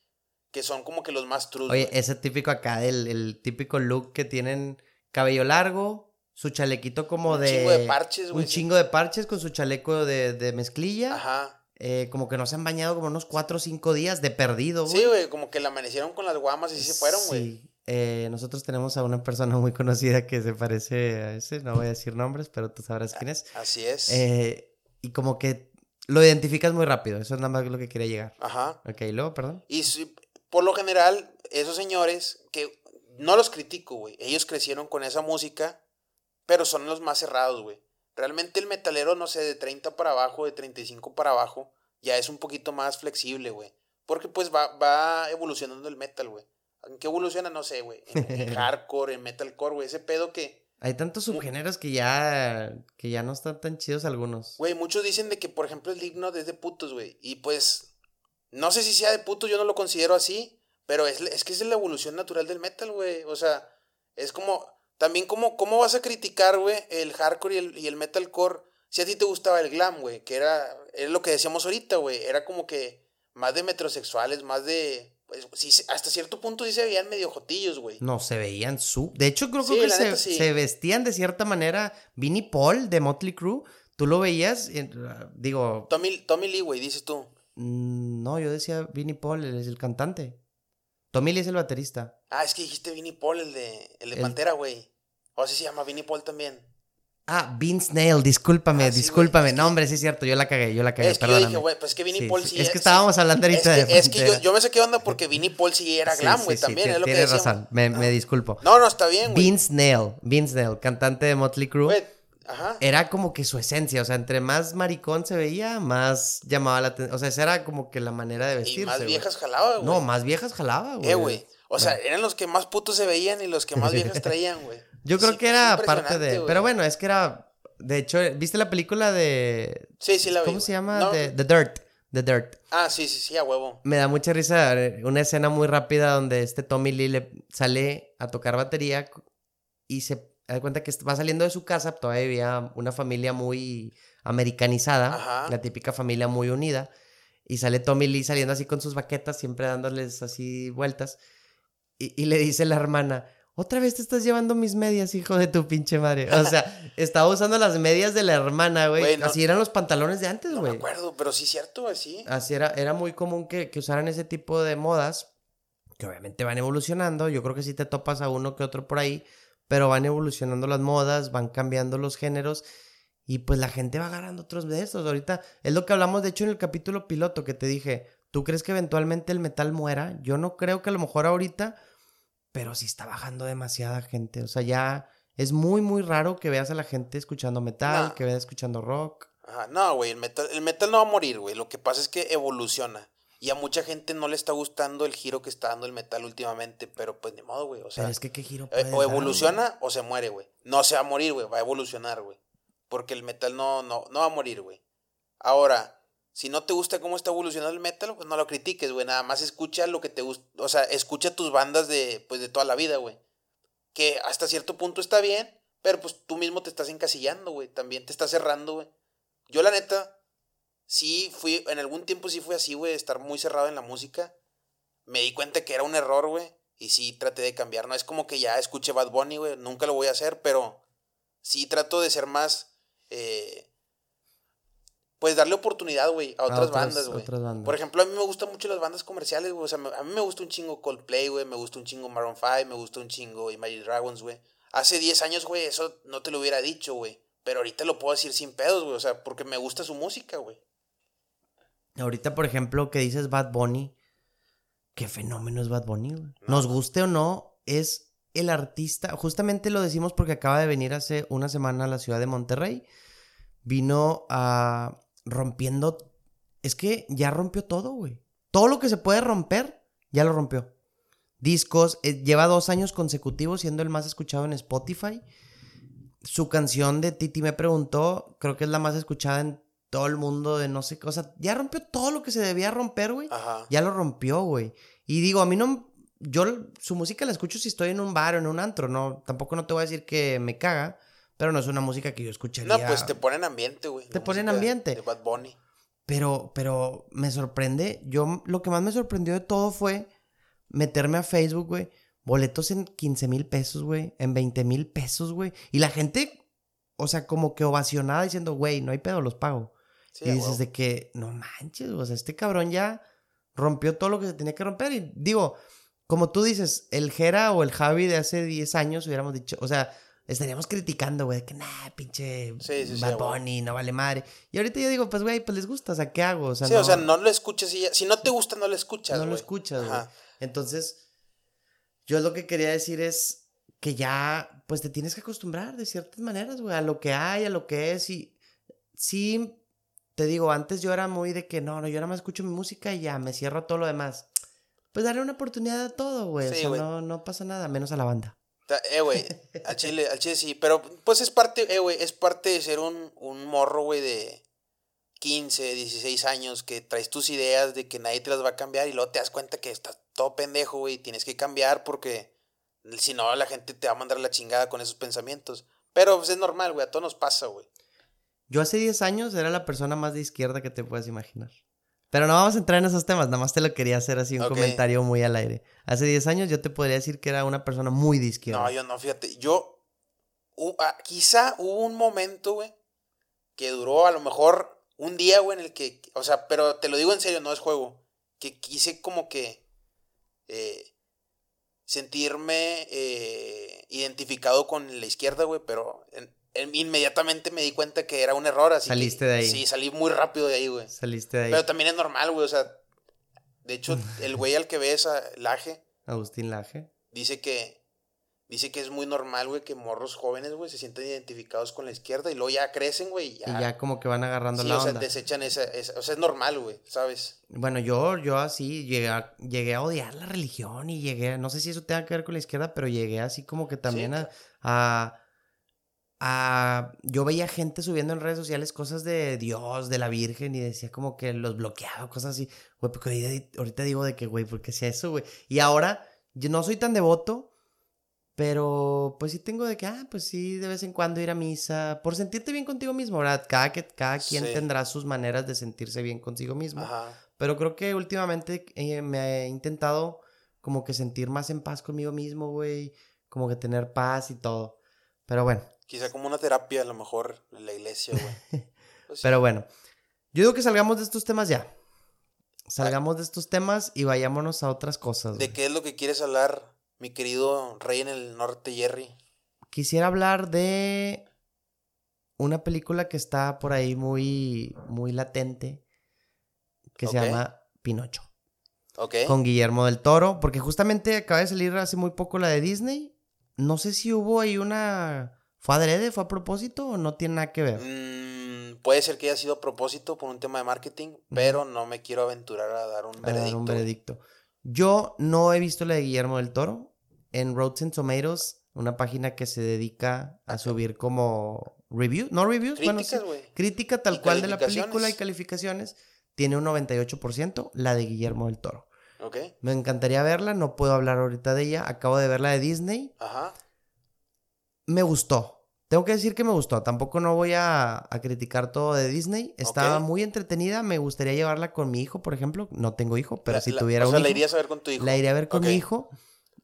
S2: Que son como que los más true.
S1: Oye, ese típico acá, el, el típico look que tienen cabello largo, su chalequito como de. Un chingo de parches, güey. Un chingo de parches con su chaleco de, de mezclilla. Ajá. Eh, como que no se han bañado como unos cuatro o cinco días de perdido,
S2: güey. Sí, güey, como que la amanecieron con las guamas y se fueron, güey. Sí.
S1: Eh, nosotros tenemos a una persona muy conocida que se parece a ese, no voy a decir nombres, pero tú sabrás quién es.
S2: Así es.
S1: Eh, y como que lo identificas muy rápido, eso es nada más lo que quería llegar. Ajá. Ok, luego, perdón.
S2: Y por lo general, esos señores, que no los critico, güey, ellos crecieron con esa música, pero son los más cerrados, güey. Realmente el metalero, no sé, de 30 para abajo, de 35 para abajo, ya es un poquito más flexible, güey. Porque pues va, va evolucionando el metal, güey. ¿En qué evoluciona? No sé, güey. En, *laughs* hardcore, en metalcore, güey. Ese pedo que...
S1: Hay tantos subgéneros que ya, que ya no están tan chidos algunos.
S2: Güey, muchos dicen de que, por ejemplo, el digno es de putos, güey. Y pues, no sé si sea de putos, yo no lo considero así. Pero es, es que es la evolución natural del metal, güey. O sea, es como también, ¿cómo, cómo vas a criticar, güey, el hardcore y el, y el metalcore si a ti te gustaba el glam, güey? Que era, era lo que decíamos ahorita, güey. Era como que más de metrosexuales, más de... Pues, sí, hasta cierto punto sí se veían medio jotillos, güey.
S1: No, se veían su... De hecho, creo, que se, se, vestían de cierta manera. Vinnie Paul de Motley Crue, tú lo veías, digo...
S2: Tommy, Tommy Lee, güey, dices tú.
S1: Mm, no, yo decía Vinnie Paul, él es el cantante. Tommy Lee es el baterista.
S2: Ah, es que dijiste Vinnie Paul, el de, el de Pantera, güey. O así se llama Vinnie Paul también.
S1: Ah, Vince Nail, discúlpame, ah, discúlpame. no, hombre, sí es cierto, yo la cagué, yo la cagué.
S2: Es que yo dije, güey, pues es que Vinnie Paul sí,
S1: Es que estábamos hablando ahorita
S2: es que, de. Es que yo, yo, me saqué onda porque *laughs* Vinnie Paul sí era glam, güey, también. es lo
S1: tienes razón, me, me, disculpo.
S2: No, no, está bien,
S1: güey. Vince Nail, Vince Nail, cantante de Motley Crue. Ajá. Era como que su esencia, o sea, entre más maricón se veía, más llamaba la atención. O sea, esa era como que la manera de vestirse. Y
S2: más viejas jalaba, güey.
S1: No, más viejas jalaba, güey.
S2: Eh, güey. O sea, eran los que más putos se veían y los que más viejas *laughs* traían, güey.
S1: Yo creo que era parte de. Pero bueno, es que era. De hecho, ¿viste la película de.
S2: Sí, sí, la vi.
S1: ¿Cómo se llama? The, Dirt. The Dirt.
S2: Ah, sí, sí, sí, a huevo.
S1: Me da mucha risa eh, una escena muy rápida donde este Tommy Lee le sale a tocar batería y se da cuenta que va saliendo de su casa, todavía había una familia muy americanizada, la típica familia muy unida, y sale Tommy Lee saliendo así con sus baquetas, siempre dándoles así vueltas, y, le dice la hermana, otra vez te estás llevando mis medias, hijo de tu pinche madre. O sea, *laughs* estaba usando las medias de la hermana, güey. así eran los pantalones de antes, güey. No
S2: me acuerdo, pero sí cierto, así.
S1: Así era, era muy común que, que, usaran ese tipo de modas, que obviamente van evolucionando. Yo creo que sí te topas a uno que otro por ahí, pero van evolucionando las modas, van cambiando los géneros. Y pues la gente va agarrando otros de estos. Ahorita es lo que hablamos, de hecho, en el capítulo piloto que te dije. ¿Tú crees que eventualmente el metal muera? Yo no creo que a lo mejor ahorita pero sí está bajando demasiada gente. O sea, ya Es muy, muy raro que veas a la gente escuchando metal,
S2: No.
S1: que veas escuchando rock.
S2: Ajá, no, güey, el metal, el metal no va a morir, güey. Lo que pasa es que evoluciona. Y a mucha gente no le está gustando el giro que está dando el metal últimamente, pero pues ni modo, güey. O sea,
S1: Pero es que qué giro
S2: eh, o
S1: dar,
S2: evoluciona o se muere, güey. No se va a morir, güey, va a evolucionar, güey. Porque el metal no, no, no va a morir, güey. Ahora, si no te gusta cómo está evolucionando el metal, pues no lo critiques, güey. Nada más escucha lo que te gusta. O sea, escucha tus bandas de, pues, de toda la vida, güey. Que hasta cierto punto está bien, pero pues tú mismo te estás encasillando, güey. También te estás cerrando, güey. Yo, la neta, sí fui, en algún tiempo sí fui así, güey, estar muy cerrado en la música. Me di cuenta que era un error, güey. Y sí traté de cambiar. No es como que ya escuché Bad Bunny, güey. Nunca lo voy a hacer, pero sí trato de ser más. eh, pues darle oportunidad, güey, a otras
S1: otras-
S2: bandas, güey. Por ejemplo, a mí me gustan mucho las bandas comerciales, güey. O sea, a mí me gusta un chingo Coldplay, güey. Me gusta un chingo Maroon 5, me gusta un chingo Imagine Dragons, güey. Hace 10 años, güey, eso no te lo hubiera dicho, güey. Pero ahorita lo puedo decir sin pedos, güey. O sea, porque me gusta su música, güey.
S1: Ahorita, por ejemplo, que dices Bad Bunny, qué fenómeno es Bad Bunny, güey. Nos guste o no, es el artista, justamente lo decimos porque acaba de venir hace una semana a la ciudad de Monterrey, vino a rompiendo, es que ya rompió todo, güey. Todo lo que se puede romper, ya lo rompió. Discos, eh, lleva dos años consecutivos siendo el más escuchado en Spotify. Su canción de Titi me preguntó, creo que es la más escuchada en todo el mundo de no sé qué. O sea, ya rompió todo lo que se debía romper, güey.
S2: Ajá.
S1: Ya lo rompió, güey. Y digo, a mí no. Yo su música la escucho si estoy en un bar o en un antro. No, tampoco no te voy a decir que me caga. Pero no es una música que yo escucharía.
S2: No, pues te ponen ambiente, güey.
S1: Te ponen ambiente.
S2: De Bad Bunny.
S1: Pero, pero me sorprende. Yo lo que más me sorprendió de todo fue meterme a Facebook, güey. Boletos en 15 mil pesos, güey. En 20 mil pesos, güey. Y la gente, o sea, como que ovacionada diciendo, güey, no hay pedo, los pago.
S2: Sí,
S1: y dices
S2: huevo.
S1: de que, no manches, o sea, este cabrón ya rompió todo lo que se tenía que romper. Y digo, como tú dices, el Jera o el Javi de hace 10 años hubiéramos dicho, o sea, estaríamos criticando, güey, que nah, pinche
S2: Sí, sí, sí,
S1: Bad. Bunny, no vale madre. Y ahorita yo digo, pues, güey, pues les gusta, o sea, ¿qué hago? O sea,
S2: sí, o sea, no lo escuchas y ya. Si no te gusta, no lo escuchas,
S1: no lo
S2: güey.
S1: escuchas, güey. Entonces, yo lo que quería decir es que ya, pues te tienes que acostumbrar de ciertas maneras, güey, a lo que hay, a lo que es. Y sí, te digo, antes yo era muy de que no, no, yo nada más escucho mi música y ya me cierro todo lo demás. Pues darle una oportunidad a todo, güey. o
S2: Sí,
S1: sea,
S2: güey.
S1: no, no pasa nada, menos a la banda.
S2: Eh, güey, al chile, al chile sí, pero pues es parte, eh, güey, es parte de ser un, un morro, güey, de 15, 16 años, que traes tus ideas de que nadie te las va a cambiar y luego te das cuenta que estás todo pendejo, güey, y tienes que cambiar porque si no la gente te va a mandar la chingada con esos pensamientos. Pero pues es normal, güey, a todos nos pasa, güey.
S1: Yo hace 10 años era la persona más de izquierda que te puedes imaginar. Pero no vamos a entrar en esos temas, nada más te lo quería hacer así un comentario muy al aire. Hace 10 años yo te podría decir que era una persona muy de izquierda.
S2: No, yo no, fíjate, yo, ah, quizá hubo un momento, güey, que duró a lo mejor un día, güey, en el que, o sea, pero te lo digo en serio, no es juego, que quise como que eh, sentirme eh, identificado con la izquierda, güey, pero en- inmediatamente me di cuenta que era un error, así que-
S1: Saliste de ahí.
S2: Sí, salí muy rápido de ahí, güey.
S1: Saliste de ahí.
S2: Pero también es normal, güey, o sea, de hecho, *laughs* el güey al que ves, a Laje,
S1: Agustín Laje.
S2: dice que dice que es muy normal, güey, que morros jóvenes, güey, se sienten identificados con la izquierda y luego ya crecen, güey, y ya,
S1: Y ya como que van agarrando
S2: sí,
S1: la
S2: o sea,
S1: onda.
S2: desechan esa, esa- o sea, es normal, güey, ¿sabes?
S1: Bueno, yo, yo así llegué a, llegué a odiar la religión y llegué, a- no sé si eso tenga que ver con la izquierda, pero llegué así como que también a, a, a- Yo veía gente subiendo en redes sociales cosas de Dios, de la Virgen y decía como que los bloqueaba, cosas así. Güey, porque ahorita, digo de que, güey, ¿por qué hacía eso, güey? Y ahora, yo no soy tan devoto, pero pues sí tengo de que, ah, pues sí, de vez en cuando ir a misa, por sentirte bien contigo mismo, ¿verdad? Cada, que, cada quien
S2: Sí.
S1: tendrá sus maneras de sentirse bien consigo mismo.
S2: Ajá.
S1: Pero creo que últimamente eh, me he intentado como que sentir más en paz conmigo mismo, güey. Como que tener paz y todo. Pero bueno,
S2: Quizá como una terapia a lo mejor en la iglesia, güey. *laughs* Pues
S1: pero bueno. Yo digo que salgamos de estos temas ya. Salgamos de estos temas y vayámonos a otras cosas.
S2: ¿De
S1: güey.
S2: qué es lo que quieres hablar, mi querido rey en el norte, Jerry?
S1: Quisiera hablar de una película que está por ahí muy, muy latente. Que se llama Pinocho.
S2: ¿Ok?
S1: con Guillermo del Toro, porque justamente acaba de salir hace muy poco la de Disney, no sé si hubo ahí una... ¿Fue adrede? ¿Fue a propósito o no tiene nada que ver?
S2: Mm, puede ser que haya sido a propósito por un tema de marketing, pero no me quiero aventurar a dar un
S1: A
S2: veredicto.
S1: dar un
S2: güey.
S1: veredicto. Yo no he visto la de Guillermo del Toro. En Rotten Tomatoes, una página que se dedica a subir como reviews, no reviews, bueno, sí,
S2: Críticas, güey.
S1: crítica tal cual de la película y
S2: calificaciones.
S1: tiene un 98%, la de Guillermo del Toro.
S2: Ok.
S1: Me encantaría verla, no puedo hablar ahorita de ella. Acabo de ver la de Disney.
S2: Ajá.
S1: Me gustó. Tengo que decir que me gustó. Tampoco no voy a, a criticar todo de Disney. Estaba muy entretenida. Me gustaría llevarla con mi hijo, por ejemplo. No tengo hijo, pero
S2: La-
S1: si
S2: la-
S1: tuviera
S2: o sea,
S1: un
S2: la
S1: hijo,
S2: irías a ver con tu hijo.
S1: la iría a ver con mi hijo.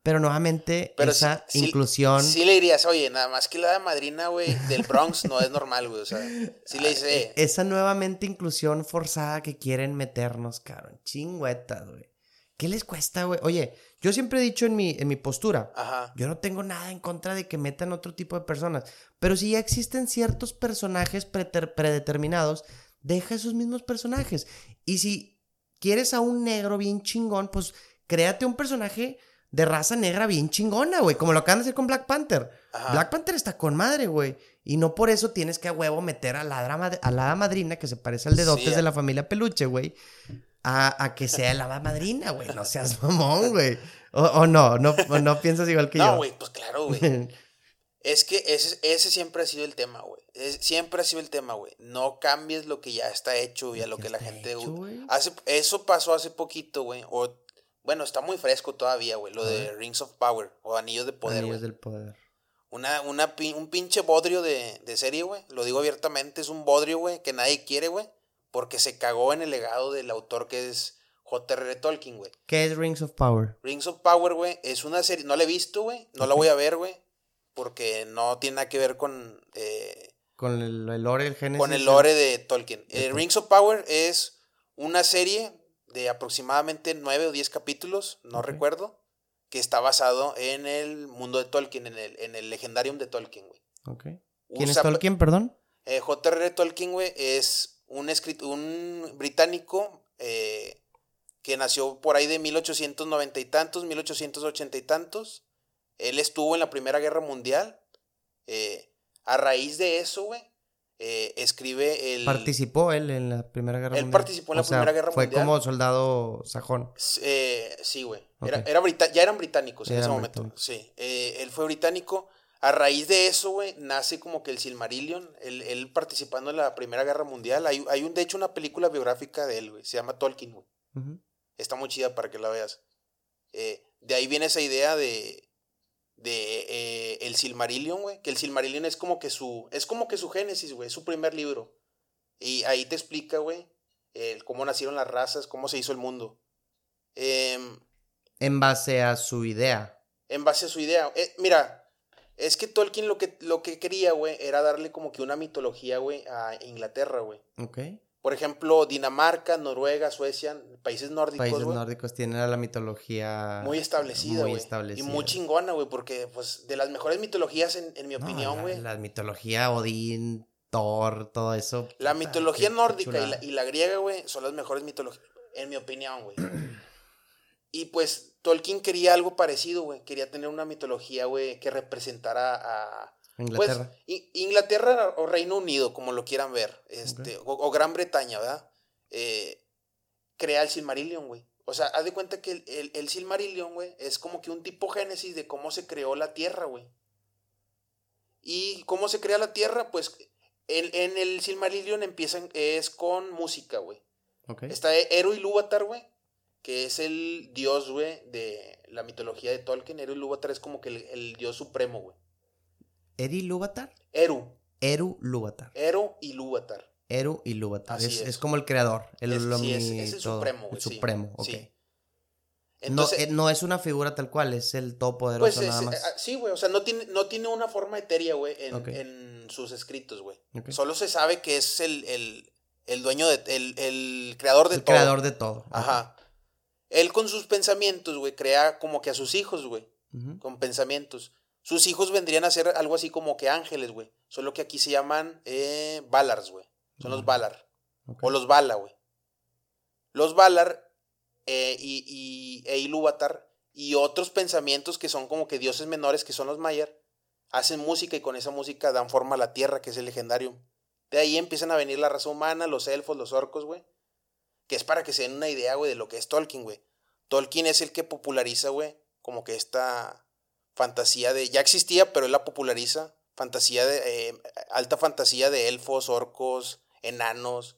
S1: Pero nuevamente,
S2: Pero
S1: esa
S2: sí-
S1: inclusión.
S2: Sí le dirías, oye, nada más que la de madrina, güey, del Bronx no es normal, güey. O sea, sí le dices, eh,
S1: Esa nuevamente inclusión forzada que quieren meternos, cabrón. Chingüetas, güey. ¿Qué les cuesta, güey? Oye, yo siempre he dicho en mi, en mi postura.
S2: ajá.
S1: Yo no tengo nada en contra de que metan otro tipo de personas. Pero si ya existen ciertos personajes predeterminados, deja esos mismos personajes. Y si quieres a un negro bien chingón, pues créate un personaje de raza negra bien chingona, güey. Como lo acaban de hacer con Black Panther.
S2: Ajá.
S1: Black Panther está con madre, güey. Y no por eso tienes que a huevo meter a la, drama a la madrina, que se parece al de dotes
S2: Sí,
S1: de la familia Peluche, güey. A, a que sea la madrina, güey. No seas mamón, güey. O, o no, no, no piensas igual que yo.
S2: No, güey, pues claro, güey. Es que ese, ese siempre ha sido el tema, güey. Siempre ha sido el tema, güey. No cambies lo que ya está hecho y a lo
S1: que
S2: la gente...
S1: hecho,
S2: hace, eso pasó hace poquito, güey. O, bueno, está muy fresco todavía, güey. Lo de. Rings of Power o Anillos de Poder,
S1: Anillos del poder.
S2: Una, una, un pinche bodrio de, de serie, güey. Lo digo abiertamente, es un bodrio, güey, que nadie quiere, güey. Porque se cagó en el legado del autor que es J.R.R. Tolkien, güey.
S1: ¿Qué es Rings of Power?
S2: Rings of Power, güey, es una serie, no la he visto, güey, no la voy a ver, güey, porque no tiene nada que ver con, eh,
S1: Con el, el lore, el génesis.
S2: con el
S1: del-
S2: lore de Tolkien. Eh,
S1: Tolkien.
S2: Rings of Power es una serie de aproximadamente nueve o diez capítulos, no recuerdo, que está basado en el mundo de Tolkien, en el, en el legendarium de Tolkien, güey.
S1: ¿Quién es Tolkien, perdón?
S2: eh, J.R.R. Tolkien, güey, es un, un británico eh, que nació por ahí de 1890 y tantos, 1880 y tantos. Él estuvo en la Primera Guerra Mundial. eh, a raíz de eso, güey, eh, escribe el...
S1: Participó él en la Primera Guerra
S2: Él
S1: Mundial.
S2: participó en la
S1: sea,
S2: Primera Guerra
S1: fue
S2: Mundial.
S1: como soldado sajón.
S2: Eh, sí, güey. Era, era ya eran británicos
S1: Ya
S2: en ese momento.
S1: británicos.
S2: Sí. Él fue británico. A raíz de eso, güey, nace como que el Silmarillion. Él, él participando en la Primera Guerra Mundial. Hay, hay un, de hecho, una película biográfica de él, güey. Se llama Tolkien, güey. Está muy chida para que la veas. Eh, de ahí viene esa idea de. De eh, el Silmarillion, güey. Que el Silmarillion es como que su. Es como que su génesis, güey. Es su primer libro. Y ahí te explica, güey. cómo nacieron las razas, cómo se hizo el mundo. Em,
S1: En base a su idea.
S2: en base a su idea. Eh, mira, es que Tolkien lo que, lo que quería, güey, era darle como que una mitología, güey, a Inglaterra, güey.
S1: Ok.
S2: Por ejemplo, Dinamarca, Noruega, Suecia, países nórdicos,
S1: Países nórdicos tienen a la mitología
S2: Muy establecida,
S1: muy
S2: güey.
S1: establecida.
S2: Y muy chingona, güey, porque, pues, de las mejores mitologías, en, en mi
S1: No,
S2: opinión, güey.
S1: La, mitología, Odín, Thor, todo eso.
S2: La
S1: puta,
S2: mitología nórdica y la, y la griega, güey, son las mejores mitologías, en mi opinión, güey. *clears throat* y pues Tolkien quería algo parecido, güey. Quería tener una mitología, güey, que representara a...
S1: Inglaterra.
S2: Pues, Inglaterra o Reino Unido, como lo quieran ver, este, o, o Gran Bretaña, ¿verdad? Eh, crea el Silmarillion, güey. O sea, haz de cuenta que el, el, el Silmarillion, güey, es como que un tipo génesis de cómo se creó la Tierra, güey. Y cómo se crea la Tierra, pues en, en el Silmarillion empiezan, es con música, güey. Está Eru Ilúvatar, güey, que es el dios, güey, de la mitología de Tolkien. Eru Ilúvatar es como que el, el dios supremo, güey.
S1: Eri Lúvatar.
S2: Eru,
S1: Eru Lúvatar.
S2: Eru Ilúvatar.
S1: Eru y Lúvatar.
S2: Así
S1: Es,
S2: es.
S1: es como el creador. El,
S2: Es-
S1: el
S2: sí, es-
S1: omni-
S2: es el
S1: todo.
S2: supremo,
S1: El
S2: güey, sí.
S1: supremo, ok.
S2: Sí.
S1: no,
S2: Entonces,
S1: eh, no es una figura tal cual, es el todopoderoso
S2: pues es-
S1: nada más.
S2: ah, sí, güey, o sea, no tiene, no tiene una forma etérea, güey, en,
S1: Ok.
S2: en sus escritos, güey.
S1: Ok.
S2: Solo se sabe que es el, el, el dueño de, el, el creador de
S1: el
S2: todo.
S1: creador de todo.
S2: Ajá. Él con sus pensamientos, güey, crea como que a sus hijos, güey, con pensamientos. Sus hijos vendrían a ser algo así como que ángeles, güey. Solo que aquí se llaman eh, Valars, güey. Son los Valar. O los Vala, güey. Los Valar eh, y, y, e Ilúvatar y otros pensamientos que son como que dioses menores, que son los Mayer, hacen música y con esa música dan forma a la tierra, que es el legendario. De ahí empiezan a venir la raza humana, los elfos, los orcos, güey. Que es para que se den una idea, güey, de lo que es Tolkien, güey. Tolkien es el que populariza, güey, como que esta fantasía de... Ya existía, pero él la populariza. Fantasía de... Eh, alta fantasía de elfos, orcos, enanos.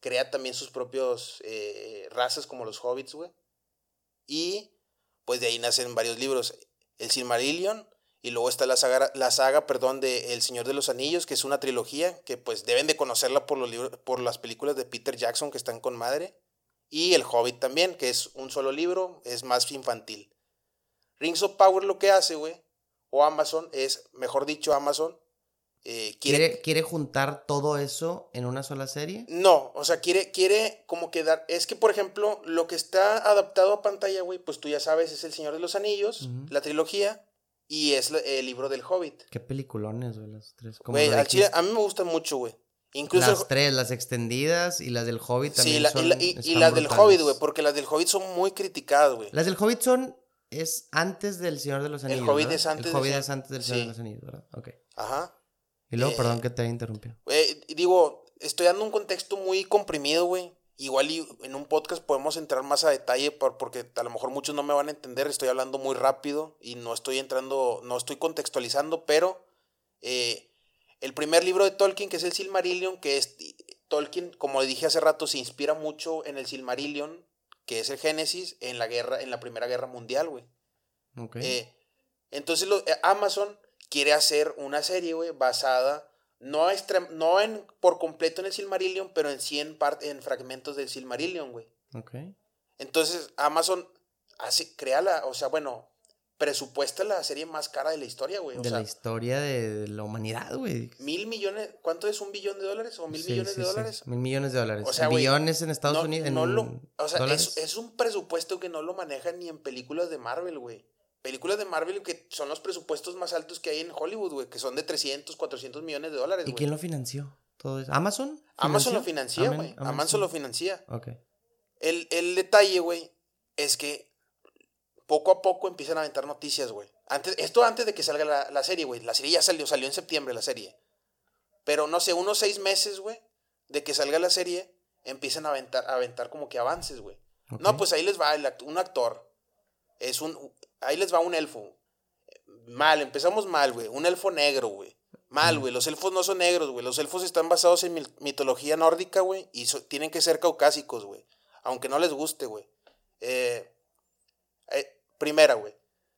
S2: Crea también sus propios eh, razas como los hobbits, güey. Y pues de ahí nacen varios libros. El Silmarillion, y luego está la saga, la saga perdón, de El Señor de los Anillos, que es una trilogía que pues deben de conocerla por, los libros, por las películas de Peter Jackson que están con madre. Y El Hobbit también, que es un solo libro, es más infantil. Rings of Power lo que hace, güey, o Amazon, es, mejor dicho, Amazon,
S1: eh, quiere, quiere, juntar todo eso en una sola serie?
S2: No, o sea, quiere, quiere como quedar. Es que, por ejemplo, lo que está adaptado a pantalla, güey, pues tú ya sabes, es El Señor de los Anillos, la trilogía, y es el libro del Hobbit.
S1: Qué peliculones, güey, las tres.
S2: Güey, a mí me gustan mucho, güey.
S1: Incluso las tres, las extendidas y las del Hobbit también.
S2: Sí, y, las del Hobbit, güey, porque las del Hobbit son muy criticadas, güey.
S1: Las del Hobbit son. Es antes del Señor de los Anillos.
S2: El Hobbit es antes.
S1: El Hobbit es antes del Señor de los Anillos, ¿verdad? Ok. Ajá. Y luego, perdón eh, que te interrumpido.
S2: digo, estoy dando un contexto muy comprimido, güey. Igual y en un podcast podemos entrar más a detalle porque a lo mejor muchos no me van a entender, estoy hablando muy rápido y no estoy entrando, no estoy contextualizando, pero eh, el primer libro de Tolkien, que es el Silmarillion, que es Tolkien, como le dije hace rato, se inspira mucho en el Silmarillion, que es el Génesis, en la guerra, en la Primera Guerra Mundial, güey. Eh, entonces Amazon quiere hacer una serie, güey, basada no, no en, por completo en el Silmarillion, pero en 100 en fragmentos del Silmarillion, güey. Ok. Entonces Amazon hace, crea la, o sea, bueno, presupuesta la serie más cara de la historia, güey.
S1: de la historia de la humanidad, güey.
S2: Mil millones, ¿cuánto es un billón de dólares? ¿O mil millones de dólares?
S1: Mil millones de dólares. O sea, Billones en Estados Unidos.
S2: No lo, o sea, es, es, un presupuesto que no lo manejan ni en películas de Marvel, güey películas de Marvel que son los presupuestos más altos que hay en Hollywood, güey, que son de 300, 400 millones de dólares.
S1: ¿Y quién lo financió? Todo eso? ¿Amazon?
S2: Amazon lo financia, güey. Amazon lo financia. Ok. El, el detalle, güey, es que poco a poco empiezan a aventar noticias, güey. Antes, esto antes de que salga la, la serie, güey. La serie ya salió, salió en septiembre la serie. Pero no sé, unos seis meses, güey, de que salga la serie, empiezan a aventar, a aventar como que avances, güey. No, pues ahí les va un actor. Es un, Ahí les va un elfo. Mal, empezamos mal, güey. Un elfo negro, güey. Mal, güey. Los elfos no son negros, güey. Los elfos están basados en mitología nórdica, güey. Y tienen que ser caucásicos, güey. Aunque no les guste, güey. Eh, eh, primera, güey.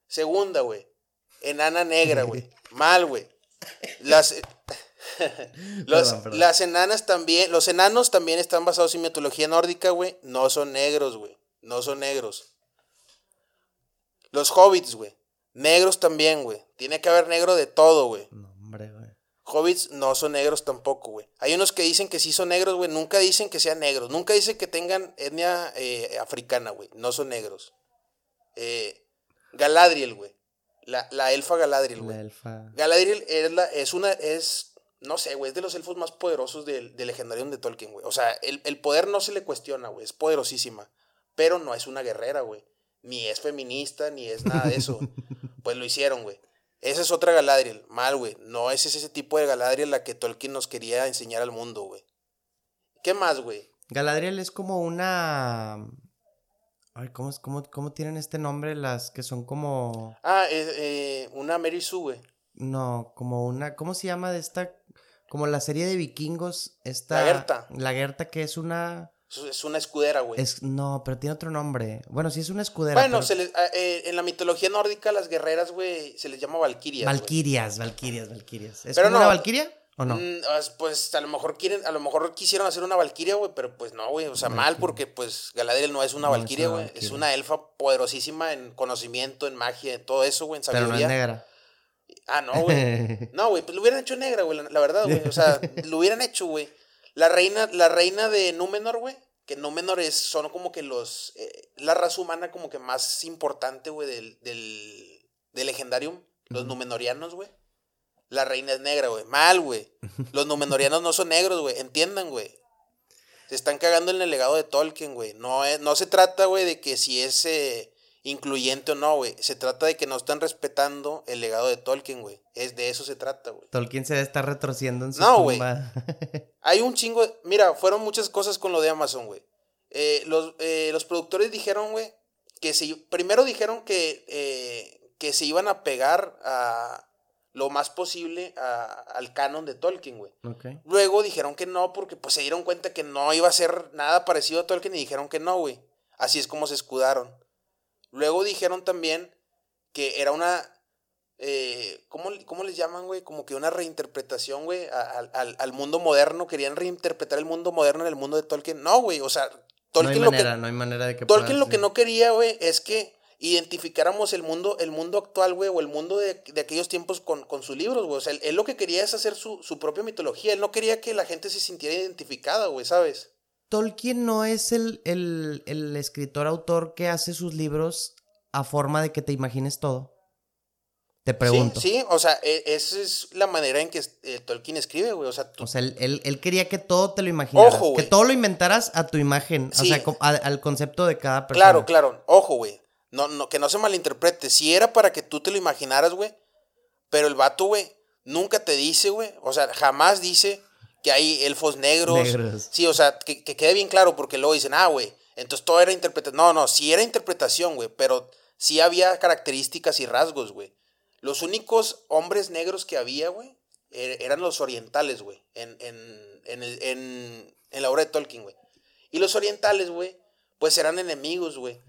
S2: Segunda, güey. Enana negra, güey. *laughs* Mal, güey. Las, eh, *laughs* las enanas también, los enanos también están basados en mitología nórdica, güey. No son negros, güey. No son negros. Los hobbits, güey. Negros también, güey. Tiene que haber negro de todo, güey. No, hombre, güey. Hobbits no son negros tampoco, güey. Hay unos que dicen que sí son negros, güey. Nunca dicen que sean negros. Nunca dicen que tengan etnia eh, africana, güey. No son negros. Eh, Galadriel, güey. La, la, elfa Galadriel, güey. La elfa. Galadriel es, la, es una. Es. No sé, güey. Es de los elfos más poderosos del, del legendario de Tolkien, güey. O sea, el, el poder no se le cuestiona, güey. Es poderosísima. Pero no es una guerrera, güey ni es feminista, ni es nada de eso. *laughs* pues lo hicieron, güey. Esa es otra Galadriel. Mal, güey. No es ese tipo de Galadriel la que Tolkien nos quería enseñar al mundo, güey. ¿Qué más, güey?
S1: Galadriel es como una... Ay, ¿cómo, cómo, cómo tienen este nombre las que son como...
S2: Ah, eh, una Mary Sue, güey.
S1: No, como una... ¿Cómo se llama de esta? Como la serie de vikingos. Esta... La Gerta. La Gerta, que es una...
S2: Es una escudera, güey.
S1: no, pero tiene otro nombre. Bueno, sí es una escudera.
S2: Bueno, se les, ah, eh, en la mitología nórdica, las guerreras, güey, se les llama valquirias.
S1: Valquirias, valquirias, valquirias. ¿Es pero una valquiria? ¿O no? Mm,
S2: pues a lo mejor quieren, a lo mejor quisieron hacer una valquiria, güey, pero pues no, güey. O sea, mal porque pues Galadriel no es una valquiria, güey. Es, una elfa poderosísima en conocimiento, en magia, en todo eso, güey, en sabiduría. Pero no es negra. Ah, no, güey. *laughs* no, güey, pues lo hubieran hecho negra, güey, la, verdad, güey. O sea, *laughs* lo hubieran hecho, güey. La reina, la reina de Númenor, güey, que no menores son como que los, eh, la raza humana como que más importante, güey, del, del, del Legendarium, los Númenorianos, güey. La reina es negra, güey. Mal, güey. Los Númenorianos no son negros, güey. Entiendan, güey. Se están cagando en el legado de Tolkien, güey. No, no se trata, güey, de que si es... Incluyente o no, güey. Se trata de que no están respetando el legado de Tolkien, güey. Es de eso se trata, güey.
S1: Tolkien se estar retorciendo en su no, tumba. *laughs*
S2: Hay un chingo. Mira, fueron muchas cosas con lo de Amazon, güey. Eh, los, eh, los productores dijeron, güey, que si. Primero dijeron que, eh, que se iban a pegar a lo más posible al canon de Tolkien, güey. Luego dijeron que no, porque pues se dieron cuenta que no iba a ser nada parecido a Tolkien y dijeron que no, güey. Así es como se escudaron. Luego dijeron también que era una. Eh, ¿cómo, les llaman, güey? Como que una reinterpretación, güey, al, mundo moderno. Querían reinterpretar el mundo moderno en el mundo de Tolkien. No, güey, o sea, Tolkien
S1: no hay manera, no hay manera de que
S2: Tolkien lo que no quería, güey, es que identificáramos el mundo, el mundo actual, güey, o el mundo de, aquellos tiempos con, con sus libros, güey. O sea, él, lo que quería es hacer su, su propia mitología. Él no quería que la gente se sintiera identificada, güey, ¿sabes?
S1: Tolkien no es el, escritor autor que hace sus libros a forma de que te imagines todo. Te pregunto.
S2: Sí, sí, o sea, e, esa es la manera en que eh, Tolkien escribe, güey. O sea,
S1: o sea él, quería que todo te lo imaginaras. Ojo, Que todo lo inventaras a tu imagen, o sea, al concepto de cada persona.
S2: Claro, claro. Ojo, güey. No, no, que no se malinterprete. Si era para que tú te lo imaginaras, güey. Pero el vato, güey, nunca te dice, güey. O sea, jamás dice que hay elfos negros. Sí, o sea, que, quede bien claro, porque luego dicen, ah, güey, entonces todo era interpretación. No, no, sí era interpretación, güey, pero sí había características y rasgos, güey. Los únicos hombres negros que había, güey, er, eran los orientales, güey, en, en, en, en, la obra de Tolkien, güey. Y los orientales, güey, pues eran enemigos, güey.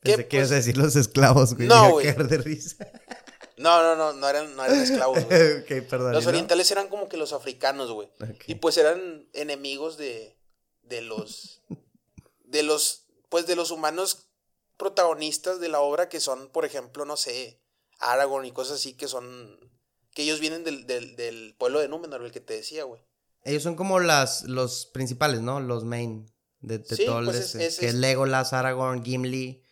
S1: Pensé que ibas a pues decir los esclavos, güey. No, güey. de risa.
S2: No, no, no, no eran, no eran esclavos, *laughs* güey. perdón, los orientales eran como que los africanos, güey. Y pues eran enemigos de, de los, de los, pues de los humanos protagonistas de la obra que son, por ejemplo, no sé, Aragorn y cosas así que son, que ellos vienen del, del, del pueblo de Númenor, el que te decía, güey.
S1: Ellos son como las, los principales, ¿no? Los main de, de sí, todo pues es, que es Legolas, Aragorn, Gimli.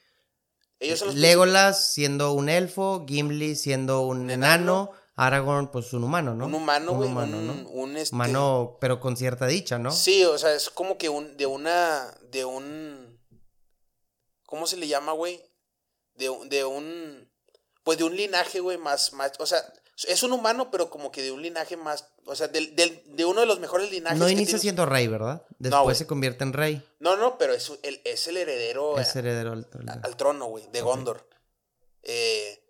S1: Legolas siendo un elfo, Gimli siendo un enano, Aragorn pues un humano, ¿no?
S2: Un humano, güey. Un humano, ¿no?
S1: Este humano, pero con cierta dicha, ¿no?
S2: Sí, o sea, es como que un, de una, de un, ¿cómo se le llama, güey? De, de un, pues de un linaje, güey, más, más, o sea, es un humano, pero como que de un linaje más. O sea, del, de uno de los mejores linajes.
S1: No inicia siendo rey, ¿verdad? Después se convierte en rey.
S2: No, no, pero es el, es el heredero.
S1: Es heredero al,
S2: al trono, güey, de Gondor. Eh,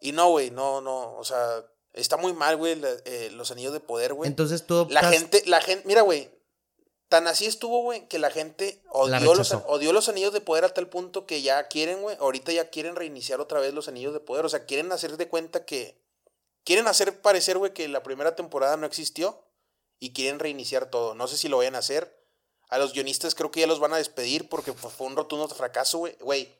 S2: y no, güey, no, no. O sea, está muy mal, güey, eh, los anillos de poder, güey.
S1: Entonces tú.
S2: La gente, la gente. Mira, güey. Tan así estuvo, güey, que la gente odió los, odió los anillos de poder a tal punto que ya quieren, güey. Ahorita ya quieren reiniciar otra vez los anillos de poder. O sea, quieren hacer de cuenta que Quieren hacer parecer, güey, que la primera temporada no existió y quieren reiniciar todo. No sé si lo vayan a hacer. A los guionistas creo que ya los van a despedir porque fue un rotundo fracaso, güey. Güey,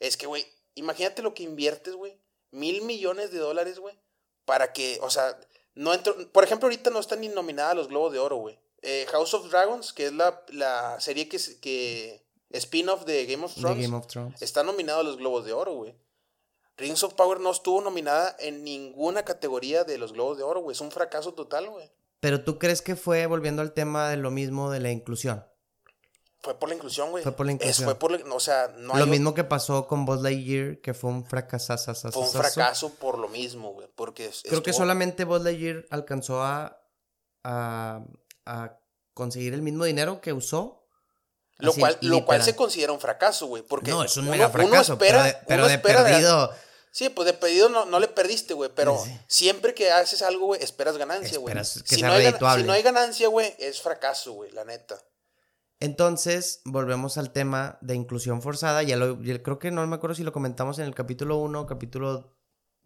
S2: es que, güey, imagínate lo que inviertes, güey. Mil millones de dólares, güey. Para que, o sea, no entro. Por ejemplo, ahorita no están ni nominadas a los Globos de Oro, güey. Eh, House of Dragons, que es la, la serie que, que spin-off de Game of Thrones, Game of Thrones, está nominado a los Globos de Oro, güey. Rings of Power no estuvo nominada en ninguna categoría de los Globos de Oro, güey. Es un fracaso total, güey.
S1: Pero tú crees que fue volviendo al tema de lo mismo de la inclusión.
S2: Fue por la inclusión, güey.
S1: Fue por la inclusión.
S2: fue por o sea, no
S1: Lo mismo que pasó con Buzz Lightyear, que fue un fracaso.
S2: Fue un fracaso por lo mismo, güey. Porque
S1: Creo que solamente Buzz Lightyear alcanzó a, a, a conseguir el mismo dinero que usó
S2: lo cual, lo cual se considera un fracaso, güey. Porque
S1: no, es un mega fracaso. pero de, perdido.
S2: Sí, pues de pedido no, no le perdiste, güey. Pero siempre que haces algo, güey, esperas ganancia, güey. Si, no hay, si no hay ganancia, güey, es fracaso, güey, la neta.
S1: Entonces, volvemos al tema de inclusión forzada. Ya lo, creo que no me acuerdo si lo comentamos en el capítulo 1 capítulo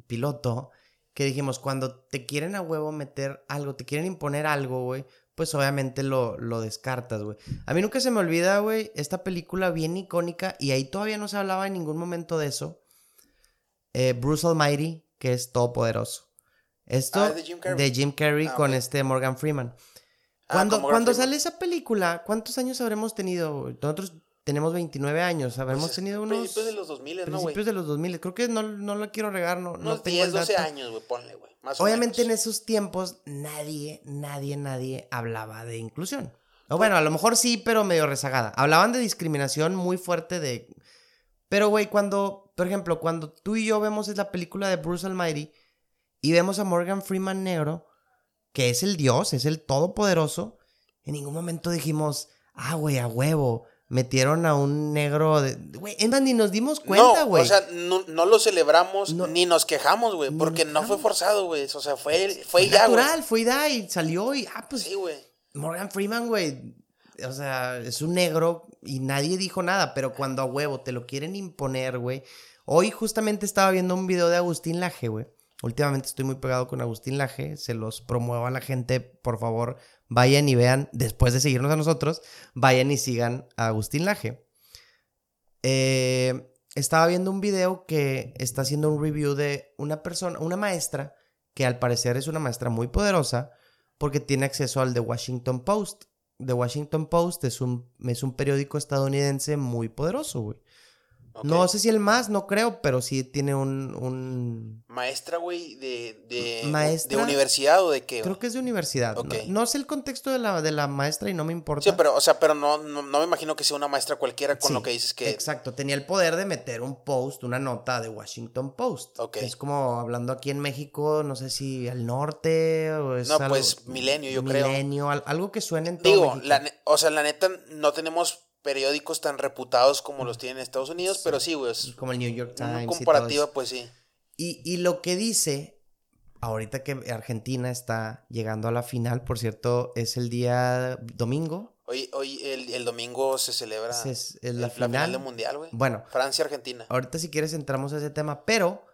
S1: piloto. Que dijimos, cuando te quieren a huevo meter algo, te quieren imponer algo, güey, pues obviamente lo, lo descartas, güey. A mí nunca se me olvida, güey, esta película bien icónica, y ahí todavía no se hablaba en ningún momento de eso. Eh, Bruce Almighty, que es todopoderoso. Esto ah, de Jim Carrey, ah, con este Morgan Freeman. Ah, cuando, cuando sale esa película, ¿cuántos años habremos tenido? Nosotros tenemos 29 años, habremos pues tenido unos...
S2: Principios de los 2000, ¿no,
S1: Principios de los 2000, creo que no, no lo quiero regar, no,
S2: unos no 10, 12 años, güey, ponle, güey.
S1: Obviamente en esos tiempos nadie, nadie, nadie hablaba de inclusión. O bueno, a lo mejor sí, pero medio rezagada. Hablaban de discriminación muy fuerte de Pero, güey, cuando, por ejemplo, cuando tú y yo vemos la película de Bruce Almighty y vemos a Morgan Freeman negro, que es el dios, es el todopoderoso, en ningún momento dijimos, ah, güey, a huevo, metieron a un negro de... Güey, es más, ni nos dimos cuenta, güey.
S2: o sea, no, lo celebramos ni nos quejamos, güey, porque no fue forzado, güey. O sea, fue, fue, ya,
S1: natural, fue ya y salió y, ah, pues...
S2: Sí, güey.
S1: Morgan Freeman, güey, o sea, es un negro y nadie dijo nada, pero cuando a huevo te lo quieren imponer, güey. Hoy justamente estaba viendo un video de Agustín Laje, güey. Últimamente estoy muy pegado con Agustín Laje, se los promuevo a la gente, por favor, vayan y vean, después de seguirnos a nosotros, vayan y sigan a Agustín Laje. Eh, estaba viendo un video que está haciendo un review de una persona, una maestra, que al parecer es una maestra muy poderosa, porque tiene acceso al The Washington Post. The Washington Post es un, es un periódico estadounidense muy poderoso, güey. No sé si el más, no creo, pero sí tiene un...
S2: Maestra, güey, de, de, de universidad o de qué?
S1: Creo que es de universidad. No, sé el contexto de la, de la maestra y no me importa.
S2: Sí, pero, o sea, pero no, no, me imagino que sea una maestra cualquiera con lo que dices que...
S1: Exacto, tenía el poder de meter un post, una nota de Washington Post. Ok. Es como hablando aquí en México, no sé si al norte o es
S2: No, pues Milenio, yo creo.
S1: Milenio, algo que suene en todo
S2: Digo, o sea, la neta, no tenemos periódicos tan reputados como los tienen en Estados Unidos, pero sí, güey.
S1: Como el New York Times.
S2: comparativa, pues sí.
S1: Y, y, lo que dice, ahorita que Argentina está llegando a la final, por cierto, es el día domingo.
S2: Hoy, hoy el, domingo se celebra
S1: es, la, final.
S2: del Mundial, güey.
S1: Bueno.
S2: Francia-Argentina.
S1: Ahorita si quieres entramos a ese tema, pero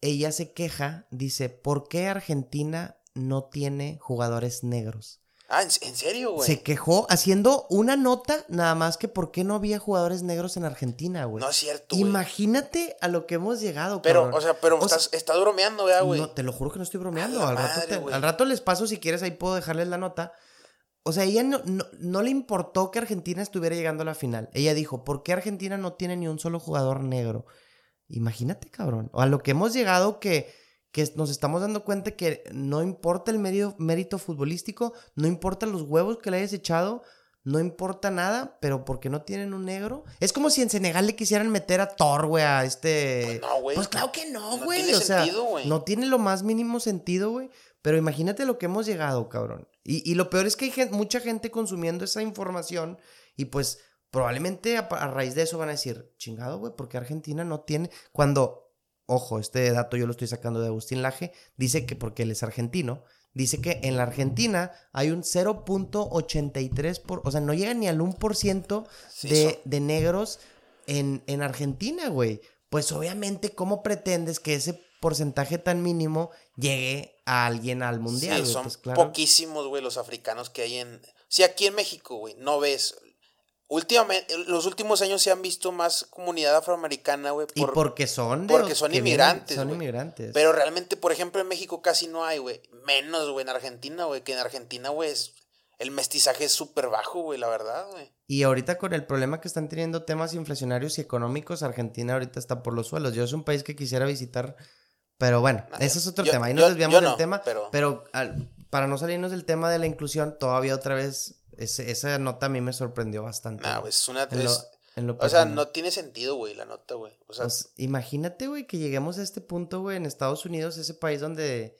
S1: ella se queja, dice, ¿por qué Argentina no tiene jugadores negros?
S2: Ah, ¿en, serio, güey?
S1: Se quejó haciendo una nota nada más que por qué no había jugadores negros en Argentina, güey.
S2: No es cierto.
S1: Imagínate a lo que hemos llegado,
S2: Pero, o sea, pero estás, bromeando, güey.
S1: No, te lo juro que no estoy bromeando. Al, rato al, rato les paso si quieres, ahí puedo dejarles la nota. O sea, ella no, no, le importó que Argentina estuviera llegando a la final. Ella dijo, ¿por qué Argentina no tiene ni un solo jugador negro? Imagínate, cabrón. O a lo que hemos llegado que que nos estamos dando cuenta que no importa el medio, mérito futbolístico, no importa los huevos que le hayas echado, no importa nada, pero porque no tienen un negro. Es como si en Senegal le quisieran meter a Thor, güey, a este.
S2: Pues no, güey.
S1: Pues claro que no, güey. o sea, no tiene lo más mínimo sentido, güey. Pero imagínate lo que hemos llegado, cabrón. Y, y lo peor es que hay mucha gente consumiendo esa información y pues probablemente a, a raíz de eso van a decir, chingado, güey, porque Argentina no tiene. Cuando ojo, este dato yo lo estoy sacando de Agustín Laje, dice que porque él es argentino, dice que en la Argentina hay un 0.83%, por, o sea, no llega ni al 1% de, de negros en, en Argentina, güey. Pues obviamente, ¿cómo pretendes que ese porcentaje tan mínimo llegue a alguien al mundial?
S2: Sí, son
S1: pues
S2: poquísimos, güey, los africanos que hay en... Si aquí en México, güey, no ves Últimamente, los últimos años se han visto más comunidad afroamericana, güey.
S1: y porque son
S2: Porque son inmigrantes.
S1: son inmigrantes.
S2: Pero realmente, por ejemplo, en México casi no hay, güey. Menos, güey, en Argentina, güey. Que en Argentina, güey, el mestizaje es súper bajo, güey, la verdad, güey.
S1: Y ahorita con el problema que están teniendo temas inflacionarios y económicos, Argentina ahorita está por los suelos. Yo es un país que quisiera visitar, pero bueno, ese es otro tema. Ahí nos desviamos del tema. Pero, para no salirnos del tema de la inclusión, todavía otra vez esa nota a mí me sorprendió bastante.
S2: No, es una... o sea, no tiene sentido, güey, la nota, güey. O sea, pues,
S1: imagínate, güey, que lleguemos a este punto, güey, en Estados Unidos, ese país donde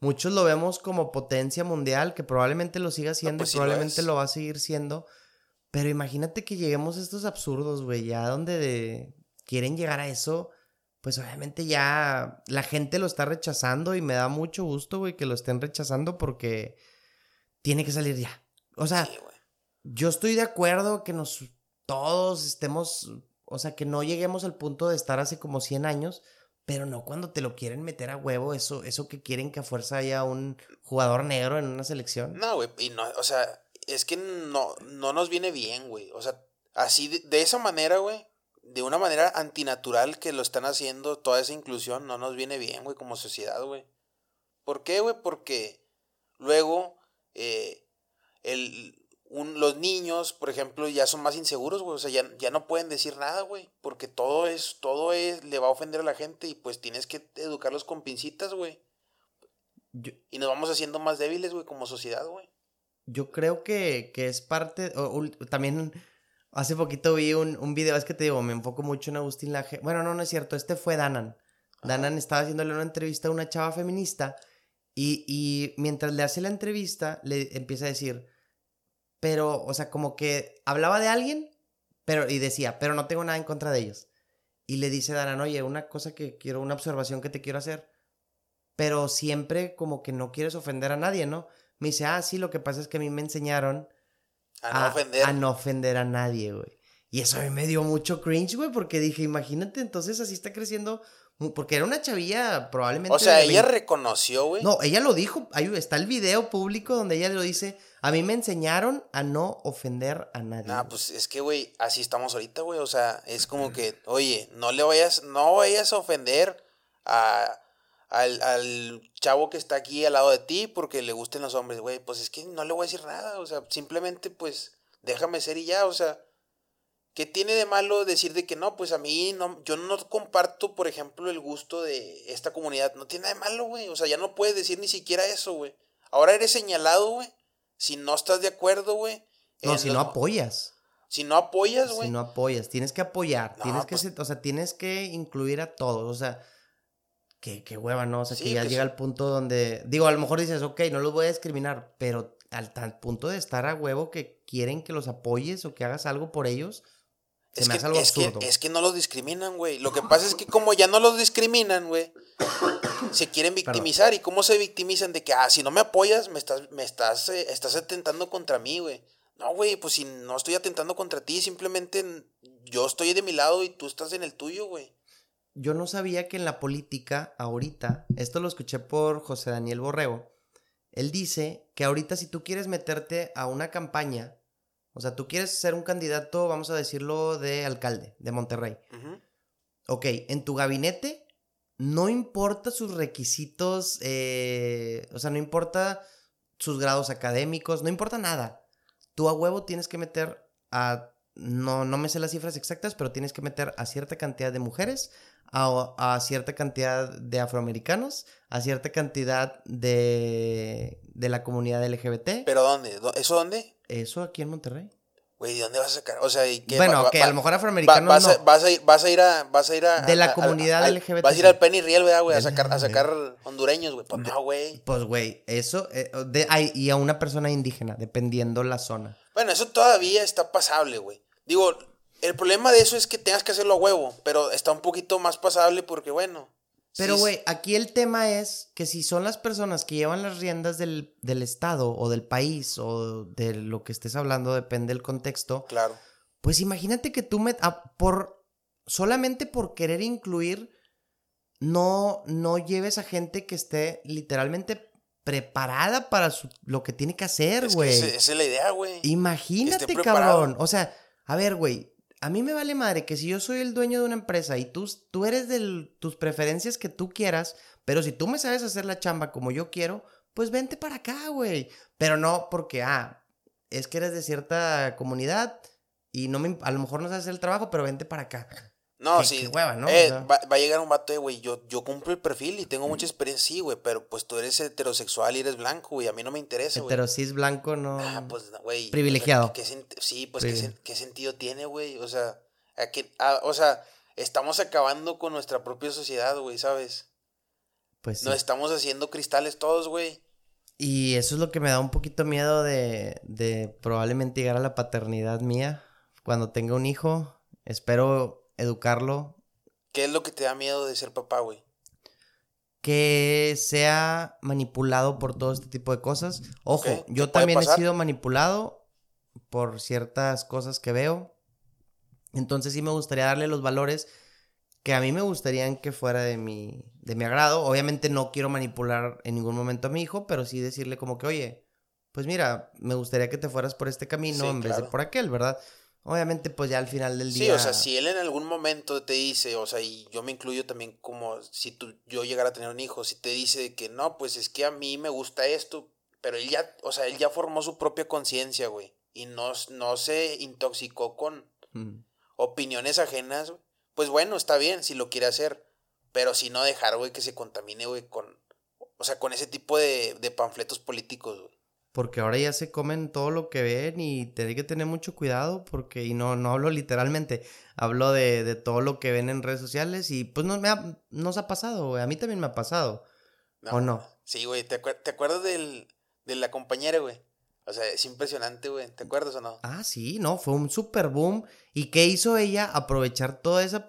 S1: muchos lo vemos como potencia mundial, que probablemente lo siga siendo y pues probablemente lo, va a seguir siendo. Pero imagínate que lleguemos a estos absurdos, güey, ya donde quieren llegar a eso, pues obviamente ya la gente lo está rechazando y me da mucho gusto, güey, que lo estén rechazando porque tiene que salir ya. O sea, yo estoy de acuerdo que nos todos estemos, o sea, que no lleguemos al punto de estar hace como 100 años, pero no cuando te lo quieren meter a huevo, eso, eso que quieren que a fuerza haya un jugador negro en una selección.
S2: No, güey, y no, o sea, es que no, no nos viene bien, güey. O sea, así, de, de esa manera, güey, de una manera antinatural que lo están haciendo, toda esa inclusión, no nos viene bien, güey, como sociedad, güey. ¿Por qué, güey? Porque luego, eh, el, un, los niños, por ejemplo, ya son más inseguros, güey. O sea, ya, ya no pueden decir nada, güey. Porque todo es, todo es, le va a ofender a la gente y pues tienes que educarlos con pincitas, güey. y nos vamos haciendo más débiles, güey, como sociedad, güey.
S1: Yo creo que, que es parte, también Hace poquito vi un, un video, es que te digo, me enfoco mucho en Agustín Laje. Bueno, no, no es cierto, este fue Danan. Danan estaba haciéndole una entrevista a una chava feminista y, y mientras le hace la entrevista, le empieza a decir, pero, o sea, como que hablaba de alguien, pero, y decía, pero no tengo nada en contra de ellos. Y le dice Danan, oye, una cosa que quiero, una observación que te quiero hacer, pero siempre como que no quieres ofender a nadie, ¿no? Me dice, ah, sí, lo que pasa es que a mí me enseñaron
S2: A no ofender.
S1: a no ofender a nadie, güey. Y eso a mí me dio mucho cringe, güey, porque dije, imagínate, entonces así está creciendo, porque era una chavilla probablemente...
S2: O sea, ella
S1: 20
S2: reconoció, güey.
S1: No, ella lo dijo, ahí está el video público donde ella lo dice, a mí me enseñaron a no ofender a nadie. Güey".
S2: pues es que, güey, así estamos ahorita, güey. O sea, es como que, oye, no le vayas, no vayas a ofender a, al, al chavo que está aquí al lado de ti porque le gusten los hombres, güey. Pues es que no le voy a decir nada. O sea, simplemente, pues, déjame ser y ya. O sea, ¿qué tiene de malo decir de que no? Pues a mí, no, yo no comparto, por ejemplo, el gusto de esta comunidad. No tiene nada de malo, güey. O sea, ya no puedes decir ni siquiera eso, güey. Ahora eres señalado, güey. Si no estás de acuerdo, güey.
S1: no, si
S2: los-
S1: no apoyas.
S2: si no apoyas, güey.
S1: Si no apoyas, tienes que apoyar,
S2: No,
S1: tienes que,
S2: pues-
S1: ser- o sea, tienes que incluir a todos, o sea, qué, qué hueva, ¿no? O sea,
S2: Sí,
S1: que ya
S2: que
S1: llega
S2: sí.
S1: al punto donde, digo, a lo mejor dices, ok, no los voy a discriminar, pero al tal punto de estar a huevo que quieren que los apoyes o que hagas algo por ellos, se
S2: es
S1: me
S2: que,
S1: hace algo
S2: es, que, es que no los discriminan, güey. Lo que pasa es que como ya no los discriminan, güey, se quieren victimizar. ¿Y cómo se victimizan? De que, ah, si no me apoyas, me estás, me estás, eh, estás atentando contra mí, güey. No, güey, pues si no estoy atentando contra ti, simplemente yo estoy de mi lado y tú estás en el tuyo, güey.
S1: Yo no sabía que en la política, ahorita, esto lo escuché por José Daniel Borrego, él dice que ahorita si tú quieres meterte a una campaña, o sea, tú quieres ser un candidato, vamos a decirlo, de alcalde de Monterrey. Ok, en tu gabinete no importa sus requisitos, eh, o sea, no importa sus grados académicos, no importa nada. Tú a huevo tienes que meter a, no, no me sé las cifras exactas, pero tienes que meter a cierta cantidad de mujeres, a, a cierta cantidad de afroamericanos, a cierta cantidad de, de la comunidad LGBT.
S2: ¿Pero dónde? ¿Dó- ¿Eso dónde?
S1: Eso aquí en Monterrey.
S2: Güey, ¿de dónde vas a sacar? O sea, ¿y qué?
S1: Bueno,
S2: Va-
S1: que
S2: va-
S1: a lo mejor
S2: va-
S1: afroamericanos
S2: a,
S1: no.
S2: vas a ir, vas a ir a, vas a ir a
S1: De la
S2: a-
S1: comunidad LGBT,
S2: Vas a ir al Penny Riel, ¿verdad, güey? A sacar, a sacar hondureños, güey. Pues no, güey.
S1: Pues, güey, eso, eh, de, ay, y a una persona indígena, dependiendo la zona.
S2: Bueno, eso todavía está pasable, güey. Digo, el problema de eso es que tengas que hacerlo a huevo, pero está un poquito más pasable porque, bueno.
S1: Pero,
S2: sí
S1: güey, aquí el tema es que si son las personas que llevan las riendas del, del estado o del país o de lo que estés hablando, depende del contexto,
S2: Claro.
S1: pues imagínate que tú me, ah, por, solamente por querer incluir, no, no lleves a gente que esté literalmente preparada para su- lo que tiene que hacer,
S2: Es que
S1: güey.
S2: esa, es la idea, güey.
S1: Imagínate, cabrón. O sea, a ver, güey. A mí me vale madre que si yo soy el dueño de una empresa y tú, tú eres de tus preferencias que tú quieras, pero si tú me sabes hacer la chamba como yo quiero, pues vente para acá, güey. Pero no porque, ah, es que eres de cierta comunidad y no me, a lo mejor no sabes hacer el trabajo, pero vente para acá.
S2: No,
S1: qué-
S2: sí.
S1: qué hueva, ¿no?
S2: Eh,
S1: O sea-
S2: va, va a llegar un vato de, güey, yo, yo cumplo el perfil y tengo mucha experiencia, sí, güey, pero pues tú eres heterosexual y eres blanco, güey, a mí no me interesa, güey.
S1: Pero si es blanco, no.
S2: Ah, pues, güey.
S1: Privilegiado.
S2: o sea, ¿qué- qué sí, pues, ¿qué, sentido tiene, güey? O sea, ¿a qué- ah, o sea, estamos acabando con nuestra propia sociedad, güey, ¿sabes?
S1: Pues sí.
S2: Nos estamos haciendo cristales todos, güey.
S1: Y eso es lo que me da un poquito miedo de, de probablemente llegar a la paternidad mía cuando tenga un hijo. Espero educarlo,
S2: ¿Qué es lo que te da miedo de ser papá, güey?
S1: que sea manipulado por todo este tipo de cosas. Ojo, yo
S2: ¿qué puede
S1: también
S2: pasar?
S1: he sido manipulado por ciertas cosas que veo. Entonces sí me gustaría darle los valores que a mí me gustarían que fuera de mi, de mi agrado. Obviamente no quiero manipular en ningún momento a mi hijo, pero sí decirle como que, oye, pues mira, me gustaría que te fueras por este camino
S2: Sí,
S1: en vez de por aquel, ¿verdad? Obviamente pues ya al final del
S2: Sí,
S1: día...
S2: o sea, si él en algún momento te dice, o sea, y yo me incluyo también como si tú, yo llegara a tener un hijo, si te dice que no, pues es que a mí me gusta esto, pero él ya, o sea, él ya formó su propia conciencia, güey, y no, no se intoxicó con
S1: Mm.
S2: opiniones ajenas, pues bueno, está bien si lo quiere hacer, pero si no dejar, güey, que se contamine, güey, con, o sea, con ese tipo de, de panfletos políticos, güey.
S1: Porque ahora ya se comen todo lo que ven y tienen que tener mucho cuidado porque, y no, no hablo literalmente, hablo de, de todo lo que ven en redes sociales y pues no me ha, nos ha pasado, güey. A mí también me ha pasado. ¿O no?
S2: Sí, güey. ¿Te, acuer- te acuerdas del, de la compañera, güey? O sea, es impresionante, güey. ¿Te acuerdas o no?
S1: Ah, sí, no, fue un super boom. ¿Y qué hizo ella? Aprovechar toda esa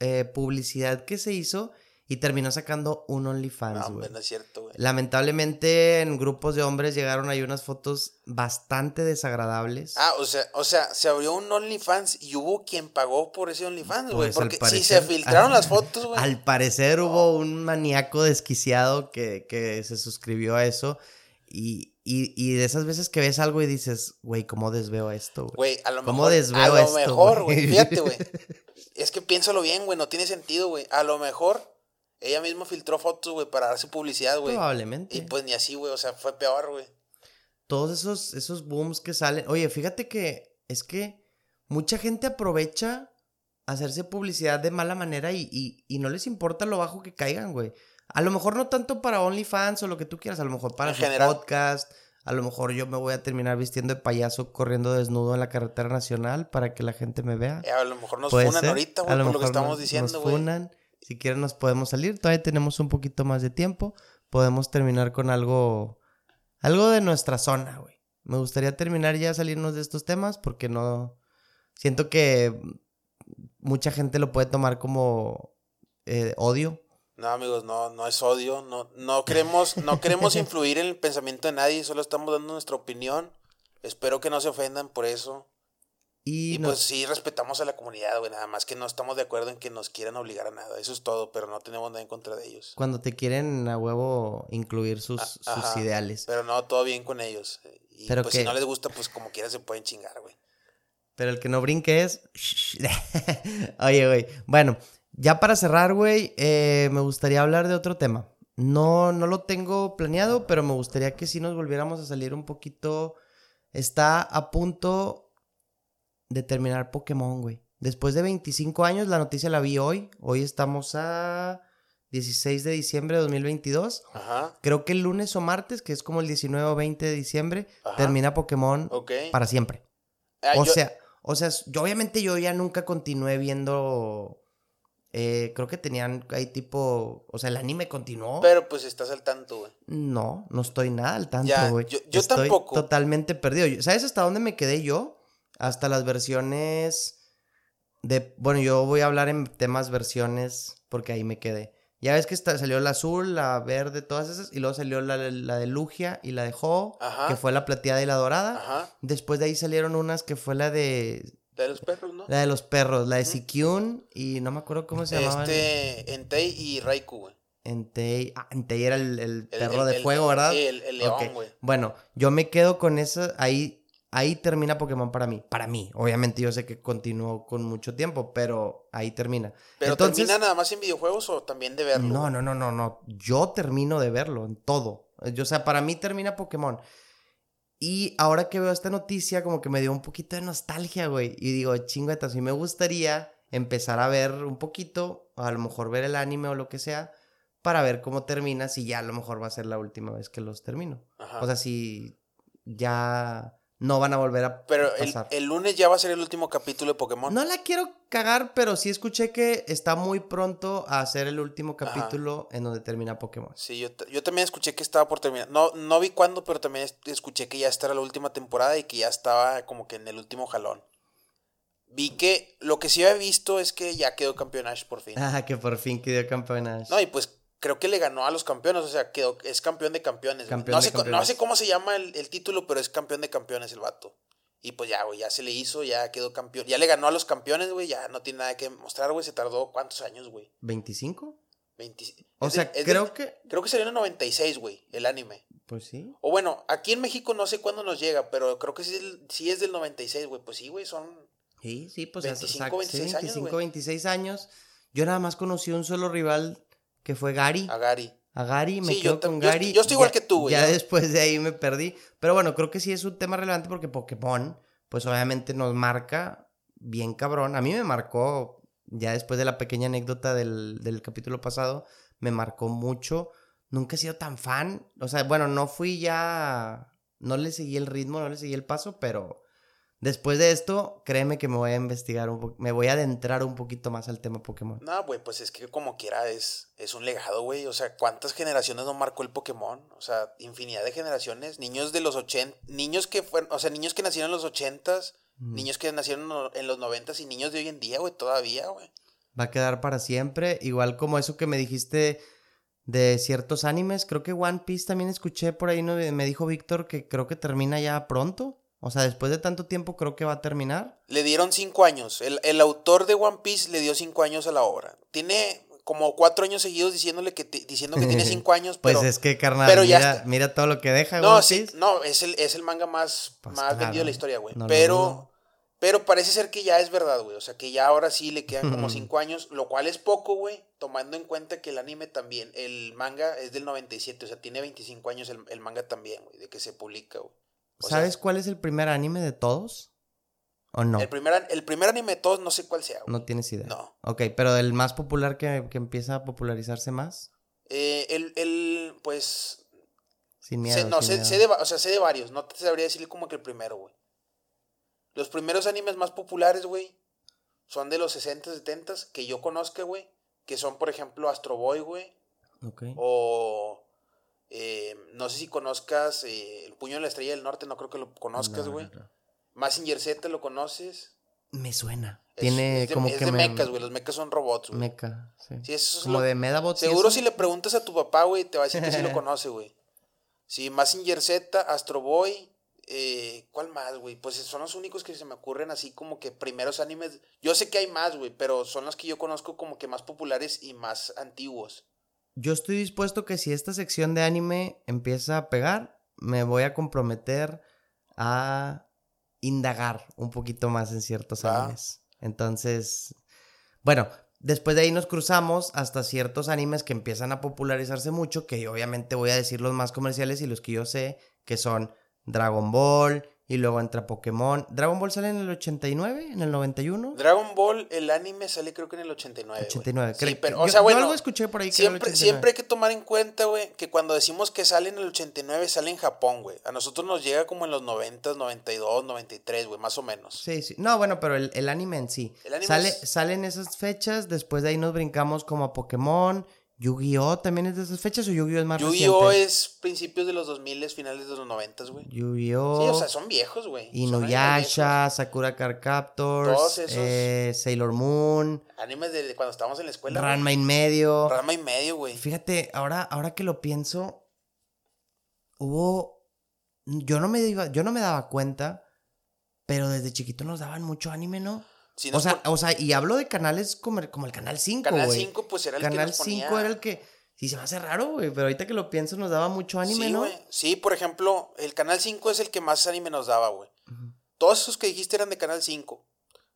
S1: eh, publicidad que se hizo y terminó sacando un
S2: No,
S1: OnlyFans,
S2: hombre,
S1: güey.
S2: no es cierto, güey.
S1: Lamentablemente en grupos de hombres llegaron ahí unas fotos bastante desagradables.
S2: Ah, o sea, o sea, se abrió un OnlyFans y hubo quien pagó por ese OnlyFans, güey.
S1: Pues,
S2: porque si se filtraron
S1: al-
S2: las fotos, güey.
S1: Al parecer hubo un maníaco desquiciado que, que se suscribió a eso. Y, y, y de esas veces que ves algo y dices, güey, ¿cómo desveo esto? güey?
S2: Güey, a lo
S1: ¿Cómo
S2: mejor.
S1: desveo
S2: a lo
S1: esto,
S2: mejor,
S1: güey.
S2: Fíjate, güey. *laughs* Es que piénsalo bien, güey. No tiene sentido, güey. A lo mejor ella misma filtró fotos, güey, para darse publicidad, güey.
S1: Probablemente.
S2: Y pues ni así, güey. O sea, fue peor, güey.
S1: Todos esos, esos booms que salen. Oye, fíjate que es que mucha gente aprovecha hacerse publicidad de mala manera y, y, y no les importa lo bajo que caigan, güey. A lo mejor no tanto para OnlyFans o lo que tú quieras, a lo mejor para su podcast. A lo mejor yo me voy a terminar vistiendo de payaso corriendo desnudo en la carretera nacional para que la gente me vea.
S2: Eh, a lo mejor nos funan
S1: ser.
S2: ahorita, güey, por lo que estamos
S1: nos-
S2: diciendo,
S1: nos
S2: güey.
S1: funan. Si quieren nos podemos salir. Todavía tenemos un poquito más de tiempo. Podemos terminar con algo, algo de nuestra zona, güey. Me gustaría terminar ya salirnos de estos temas porque no siento que mucha gente lo puede tomar como eh, odio.
S2: No, amigos, no, no es odio. No, no queremos, no queremos *laughs* influir en el pensamiento de nadie. Solo estamos dando nuestra opinión. Espero que no se ofendan por eso.
S1: Y,
S2: pues sí, respetamos a la comunidad, güey. Nada más que no estamos de acuerdo en que nos quieran obligar a nada. Eso es todo, pero no tenemos nada en contra de ellos.
S1: cuando te quieren a huevo incluir sus,
S2: Ah,
S1: sus
S2: ajá.
S1: ideales.
S2: Pero no, todo bien con ellos. Y
S1: Pero
S2: pues
S1: que-
S2: si no les gusta, pues como quiera se pueden chingar, güey.
S1: Pero el que no brinque es. *laughs* *laughs* Oye, güey. Bueno, ya para cerrar, güey, eh, me gustaría hablar de otro tema. No, no lo tengo planeado, pero me gustaría que si nos volviéramos a salir un poquito. Está a punto de terminar Pokémon, güey. Después de 25 años, la noticia la vi hoy. Hoy estamos a 16 de diciembre de 2022.
S2: Ajá.
S1: Creo que el lunes o martes, que es como el 19 o 20 de diciembre,
S2: Ajá.
S1: termina Pokémon
S2: Ok.
S1: para siempre.
S2: Ah,
S1: O
S2: yo-
S1: sea, o sea, yo obviamente yo ya nunca continué viendo. eh, creo que tenían ahí tipo. O sea, el anime continuó.
S2: Pero pues estás al tanto, güey.
S1: No, no estoy nada al tanto, güey.
S2: yo- yo
S1: Estoy
S2: tampoco.
S1: Totalmente perdido. ¿Sabes hasta dónde me quedé yo? Hasta las versiones de. Bueno, yo voy a hablar en temas versiones porque ahí me quedé. Ya ves que está- salió la azul, la verde, todas esas. Y luego salió la, la de Lugia y la de Ho,
S2: Ajá.
S1: que fue la plateada y la dorada.
S2: Ajá.
S1: Después de ahí salieron unas que fue la de
S2: De los perros, ¿no?
S1: la de los perros, la de. Sikyun y no me acuerdo cómo se llamaban.
S2: Este, Entei y Raikou, güey.
S1: Entei. Ah, Entei era el, el
S2: El-
S1: perro
S2: el-
S1: de fuego, ¿verdad?
S2: Sí, el, león, güey.
S1: Bueno, yo me quedo con esa. Ahí, ahí termina Pokémon para mí. Para mí. Obviamente yo sé que continuó con mucho tiempo, pero ahí termina.
S2: ¿Pero
S1: Entonces,
S2: termina nada más en videojuegos o también de verlo?
S1: No, no, no, no, no. Yo termino de verlo en todo. Yo, o sea, para mí termina Pokémon. Y ahora que veo esta noticia, como que me dio un poquito de nostalgia, güey. Y digo, chingüeta, si me gustaría empezar a ver un poquito, a lo mejor ver el anime o lo que sea, para ver cómo termina, si ya a lo mejor va a ser la última vez que los termino.
S2: Ajá.
S1: O sea, si ya no van a volver a
S2: Pero el,
S1: pasar.
S2: el lunes ya va a ser el último capítulo de Pokémon.
S1: No la quiero cagar, pero sí escuché que está muy pronto a hacer el último
S2: Ajá.
S1: capítulo en donde termina Pokémon.
S2: Sí, yo, yo también escuché que estaba por terminar. No, no vi cuándo, pero también es- escuché que ya esta era la última temporada y que ya estaba como que en el último jalón. Vi que lo que sí había visto es que ya quedó campeón Ash por fin. *laughs*
S1: Ah, que por fin quedó campeón Ash.
S2: No, y pues creo que le ganó a los campeones, o sea, quedó, es campeón de campeones.
S1: Campeón
S2: no,
S1: de
S2: sé,
S1: campeones.
S2: no sé cómo se llama el, el título, pero es campeón de campeones el vato. Y pues ya, güey, ya se le hizo, ya quedó campeón. Ya le ganó a los campeones, güey, ya no tiene nada que mostrar, güey. Se tardó cuántos años, güey.
S1: ¿25?
S2: 20
S1: O sea,
S2: de-
S1: creo
S2: de-
S1: que...
S2: Creo que salió en el 96, güey, el anime.
S1: Pues sí.
S2: O bueno, aquí en México no sé cuándo nos llega, pero creo que sí, sí es del 96, güey. Pues sí, güey, son...
S1: Sí, sí, pues
S2: 25,
S1: exacto,
S2: 26
S1: sí,
S2: años,
S1: 25,
S2: güey.
S1: 26 años. Yo nada más conocí un solo rival que fue Gary.
S2: A Gary.
S1: A Gary, me
S2: Sí,
S1: quedo
S2: yo
S1: con
S2: yo
S1: Gary.
S2: estoy- yo estoy igual
S1: Ya-
S2: que tú, güey,
S1: Ya
S2: yo-
S1: después de ahí me perdí. Pero bueno, creo que sí es un tema relevante porque Pokémon, pues obviamente nos marca bien cabrón. A mí me marcó, ya después de la pequeña anécdota del, del capítulo pasado, me marcó mucho. Nunca he sido tan fan. O sea, bueno, no fui ya. no le seguí el ritmo, no le seguí el paso, pero después de esto, créeme que me voy a investigar un poco, me voy a adentrar un poquito más al tema Pokémon.
S2: No, güey, pues es que como quiera es, es un legado, güey. O sea, ¿cuántas generaciones no marcó el Pokémon? O sea, infinidad de generaciones. Niños de los 80, niños que fueron, o sea, niños que nacieron en los 80s, niños que nacieron en los 90 y niños de hoy en día, güey, todavía, güey.
S1: Va a quedar para siempre, igual como eso que me dijiste de ciertos animes. Creo que One Piece también escuché por ahí, ¿no? me dijo Víctor que creo que termina ya pronto. O sea, después de tanto tiempo creo que va a terminar.
S2: Le dieron cinco años. El, autor de One Piece le dio cinco años a la obra. Tiene como cuatro años seguidos diciéndole que diciendo que tiene *laughs* cinco años,
S1: pero... Pues es que, carnal, pero mira, mira todo lo que deja,
S2: No, sí, no, es el, es el manga más, pues más vendido de la historia, güey. pero... Pero parece ser que ya es verdad, güey. O sea, que ya ahora sí le quedan como *laughs* cinco años, lo cual es poco, güey, tomando en cuenta que el anime también, el manga es del 97, o sea, tiene 25 años el, manga también, güey, de que se publica, güey.
S1: ¿Sabes cuál es el primer anime de todos? ¿O no?
S2: El primer, el primer anime de todos no sé cuál sea.
S1: Güey. No tienes idea. No. Ok, pero el más popular que, empieza a popularizarse más.
S2: Eh, el, el, pues... Sin miedo. no, sé, de, o sea, sé de varios. No te sabría decir como que el primero, güey. Los primeros animes más populares, güey, son de los 60, 70 que yo conozca, güey. Que son, por ejemplo, Astro Boy, güey. Ok. O. Eh, no sé si conozcas eh, El Puño de la Estrella del Norte, no creo que lo conozcas, güey. No, Massinger Z, ¿lo conoces?
S1: Me suena. Tiene como
S2: es
S1: que.
S2: de mechas, güey. Los mechas son robots, güey.
S1: Mecha, sí.
S2: sí eso
S1: es como de Medabots.
S2: Seguro si le preguntas a tu papá, güey, te va a decir que sí lo *laughs* conoce, güey. Sí, Massinger Z, Astro Boy, eh, ¿Cuál más, güey? Pues son los únicos que se me ocurren así como que primeros animes. Yo sé que hay más, güey, pero son los que yo conozco como que más populares y más antiguos.
S1: Yo estoy dispuesto que si esta sección de anime empieza a pegar, me voy a comprometer a indagar un poquito más en ciertos animes. Entonces, bueno, después de ahí nos cruzamos hasta ciertos animes que empiezan a popularizarse mucho, que obviamente voy a decir los más comerciales y los que yo sé, que son Dragon Ball, y luego entra Pokémon. ¿Dragon Ball sale en el 89? ¿En el 91?
S2: Dragon Ball, el anime sale creo que en el 89.
S1: 89,
S2: Sí, pero, o sea, bueno.
S1: algo escuché por ahí que
S2: siempre, siempre hay que tomar en cuenta, güey, que cuando decimos que sale en el 89, sale en Japón, güey. A nosotros nos llega como en los 90, 92, 93, güey, más o menos.
S1: Sí, sí. No, bueno, pero el, anime en sí. El anime sale, sale en esas fechas, después de ahí nos brincamos como a Pokémon ¿Yu-Gi-Oh también es de esas fechas o Yu-Gi-Oh es más
S2: Yu-Gi-Oh es principios de los 2000, finales de los 90, güey.
S1: Yu-Gi-Oh.
S2: Sí, o sea, son viejos, güey.
S1: Inuyasha, Sakura Card Captors. Todos esos. Eh, Sailor Moon.
S2: Animes de cuando estábamos en la escuela.
S1: Ranma y medio.
S2: Ranma y medio, güey.
S1: Fíjate, ahora, ahora que lo pienso, hubo. Yo no me iba, yo no me daba cuenta, pero desde chiquito nos daban mucho anime, ¿no? O, sea, o sea, y hablo de canales como el, como el Canal 5,
S2: Canal 5, pues era el
S1: Canal
S2: que
S1: nos 5 era el que... Sí, se me hace raro, güey, pero ahorita que lo pienso nos daba mucho anime,
S2: sí,
S1: ¿no?
S2: Sí, por ejemplo, el Canal 5 es el que más anime nos daba, güey. Todos esos que dijiste eran de Canal 5.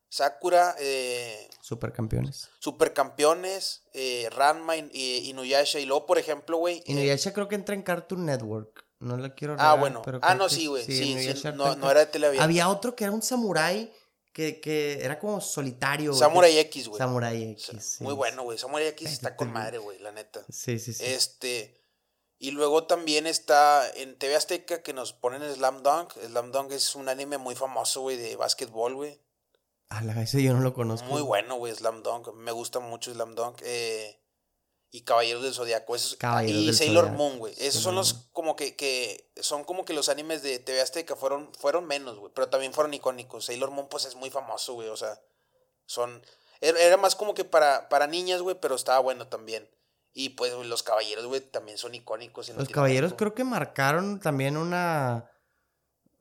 S2: Sakura, eh...
S1: Supercampeones.
S2: Supercampeones, eh, Ranma, y Inuyasha, y luego, por ejemplo, güey...
S1: Eh, Inuyasha creo que entra en Cartoon Network. No la quiero
S2: Ah, bueno. ah, no, sí, güey. Sí, sí, no, no, era de televisión.
S1: Había otro que era un samurái que, que era como solitario.
S2: Samurai X, güey.
S1: Samurai X.
S2: Muy bueno, güey. Samurai X está con madre, güey, la neta.
S1: Sí, sí, sí.
S2: Este. Y luego también está en TV Azteca que nos ponen Slam Dunk. Slam Dunk es un anime muy famoso, güey, de básquetbol, güey.
S1: Ah, la ese yo no lo conozco.
S2: Muy bueno, güey, Slam Dunk. Me gusta mucho Slam Dunk. Eh, y Caballeros del Zodiaco. y Sailor Moon, güey. Esos son los como que, que, son como que los animes de TV Azteca fueron, fueron menos, güey. Pero también fueron icónicos. Sailor Moon, pues es muy famoso, güey. O sea, son. Era, más como que para, para niñas, güey, pero estaba bueno también. Y pues los caballeros, güey, también son icónicos.
S1: los caballeros creo que marcaron también una.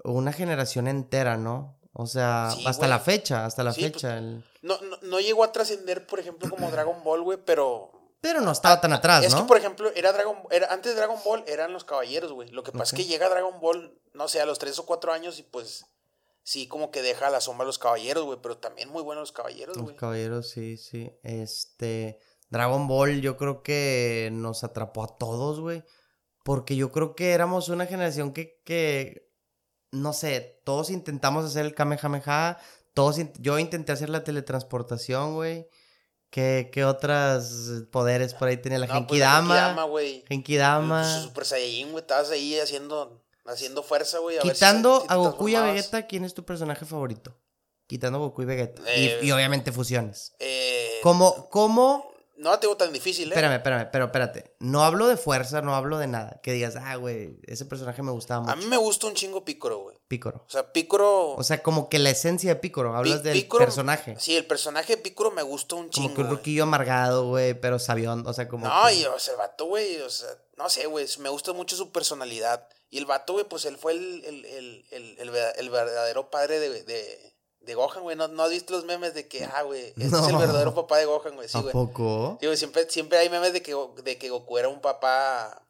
S1: Una generación entera, ¿no? O sea, hasta la fecha, hasta la pues, fecha.
S2: no, no, no llegó a trascender, por ejemplo, como Dragon Ball, güey, pero
S1: pero no estaba tan atrás,
S2: es
S1: ¿no?
S2: Es que, por ejemplo, era Dragon era, antes de Dragon Ball eran los caballeros, güey. Lo que pasa es que llega Dragon Ball, no sé, a los tres o cuatro años y pues sí, como que deja a la sombra a los caballeros, güey. Pero también muy buenos los caballeros, güey.
S1: Los caballeros, sí, sí. Este. Dragon Ball, yo creo que nos atrapó a todos, güey. Porque yo creo que éramos una generación que, que no sé, todos intentamos hacer el Kamehameha. Todos, yo intenté hacer la teletransportación, güey. ¿Qué, ¿Qué otros poderes por ahí tenía la no, pues Dama?
S2: güey.
S1: Genki Dama.
S2: Pues, Super Saiyajin, güey. Estabas ahí haciendo. haciendo fuerza, güey.
S1: Quitando a Goku y a Vegeta, ¿quién es tu personaje favorito? Quitando Goku y Vegeta. y, eh, obviamente fusiones. Eh, ¿Cómo, ¿Cómo
S2: no la tengo tan difícil, ¿eh?
S1: Espérame, espérame, pero espérate. No hablo de fuerza, no hablo de nada. Que digas, ah, güey, ese personaje me gustaba mucho.
S2: A mí me gusta un chingo Picoro, güey.
S1: Picoro.
S2: O sea, Picoro.
S1: O sea, como que la esencia de Picoro. Hablas del personaje.
S2: Sí, el personaje de Picoro me gusta un chingo.
S1: Como que un ruquillo amargado, güey, pero sabión. O sea, como.
S2: No, y o sea, el vato, güey, o sea, no sé, güey. Me gusta mucho su personalidad. Y el vato, güey, pues él fue el, el, el, el verdadero padre de de Gohan, güey. ¿No, ¿No, has visto los memes de que, ah, güey, este es el verdadero papá de Gohan, güey? Sí,
S1: ¿A poco?
S2: Sí, güey, siempre, siempre hay memes de que, de que Goku era un papá,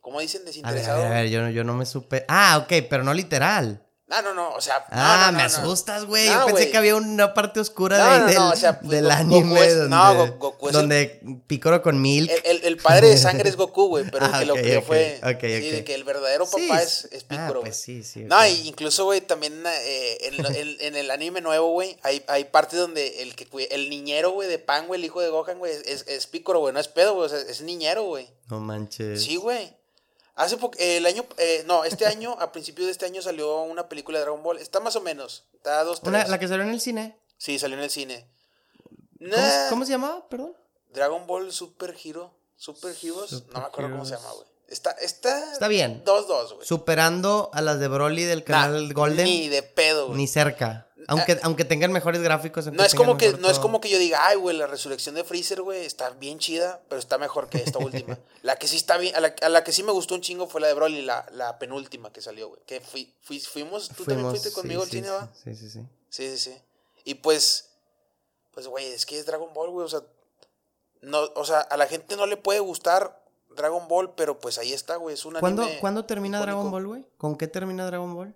S2: ¿cómo dicen? Desinteresado.
S1: A ver, a ver, yo, yo no me supe. Ah, ok, pero no literal.
S2: Ah, no, no, o sea.
S1: Ah, me asustas, güey. Yo pensé que había una parte oscura de, del, o sea, pues, del anime. donde, no, Goku es Donde Picoro con Milk.
S2: El, el, padre de sangre es *laughs* Goku, güey. Pero ah, que lo que fue. sí, de que el verdadero papá es, es Picoro. Ah,
S1: pues sí, sí.
S2: No, incluso, güey, también eh, en, en, el anime nuevo, güey, hay, hay partes donde el que el niñero, güey, de Pan, güey, el hijo de Gohan, güey, es, es Picoro, güey. No es pedo, güey. O sea, es niñero, güey.
S1: No manches.
S2: Sí, güey. Hace poco, el año, eh, no, este año, a principios de este año salió una película de Dragon Ball. Está más o menos, está dos, tres.
S1: ¿La que salió en el cine?
S2: Sí, salió en el cine.
S1: ¿Cómo, se llamaba, perdón?
S2: Dragon Ball Super Hero, Super Heroes, no me acuerdo cómo se llama, güey. Está, está,
S1: está bien.
S2: 2-2, güey.
S1: Superando a las de Broly del canal Golden.
S2: Ni de pedo, güey.
S1: Ni cerca. Aunque, aunque tengan mejores gráficos.
S2: No es, como que, no es como que yo diga, ay, güey, la resurrección de Freezer, güey, está bien chida, pero está mejor que esta última. *laughs* la que sí está bien, a la, que sí me gustó un chingo fue la de Broly, la, la penúltima que salió, güey. Que fui, fuimos, tú también fuiste conmigo al cine, ¿va?
S1: Sí, sí, sí.
S2: Sí, sí, sí. Y pues, pues, güey, es que es Dragon Ball, güey, o sea, no, o sea, a la gente no le puede gustar Dragon Ball, pero pues ahí está, güey, es una
S1: ¿Cuándo, ¿Cuándo termina Dragon Ball, güey? ¿Con qué termina Dragon Ball?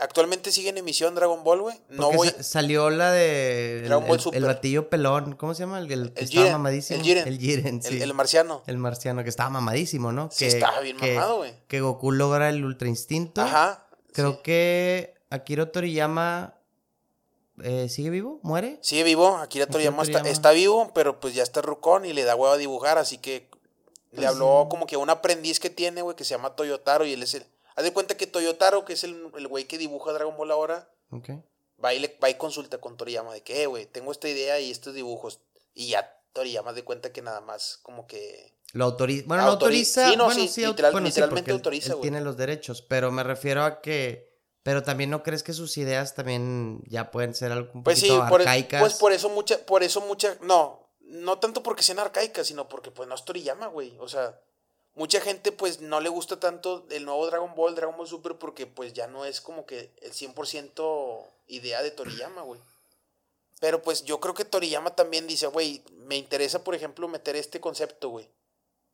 S2: Actualmente sigue en emisión Dragon Ball, güey. No voy.
S1: Salió la de. Dragon el, Ball Super. El batillo pelón. ¿Cómo se llama? El, el que estaba mamadísimo.
S2: El Jiren.
S1: El Jiren,
S2: sí. El, marciano.
S1: El marciano, que estaba mamadísimo, ¿no?
S2: Sí, estaba bien mamado, güey.
S1: Que Goku logra el ultra instinto.
S2: Ajá.
S1: Creo que Akira Toriyama. Eh, ¿Sigue vivo? ¿Muere?
S2: Sigue vivo. Akira, Toriyama, Está, vivo, pero pues ya está rucón y le da huevo a dibujar, así que. le pues habló como que a un aprendiz que tiene, güey, que se llama Toyotaro y él es el Haz de cuenta que Toyotaro, que es el, el güey que dibuja Dragon Ball ahora, va, y le, va y consulta con Toriyama de que, eh, güey, tengo esta idea y estos dibujos. Y ya Toriyama de cuenta que nada más como que...
S1: Lo autoriza. Bueno, lo autoriza.
S2: Sí, no,
S1: bueno,
S2: sí, literalmente autoriza,
S1: güey. Tiene los derechos, pero me refiero a que... Pero también no crees que sus ideas también ya pueden ser algo un pues poquito sí,
S2: por,
S1: e, arcaicas.
S2: Pues por eso mucha, por eso mucha, no, no tanto porque sean arcaicas, sino porque pues no es Toriyama, güey. O sea, mucha gente pues no le gusta tanto el nuevo Dragon Ball, Dragon Ball Super, porque pues ya no es como que el 100% idea de Toriyama, güey. Pero pues yo creo que Toriyama también dice, güey, me interesa, por ejemplo, meter este concepto, güey.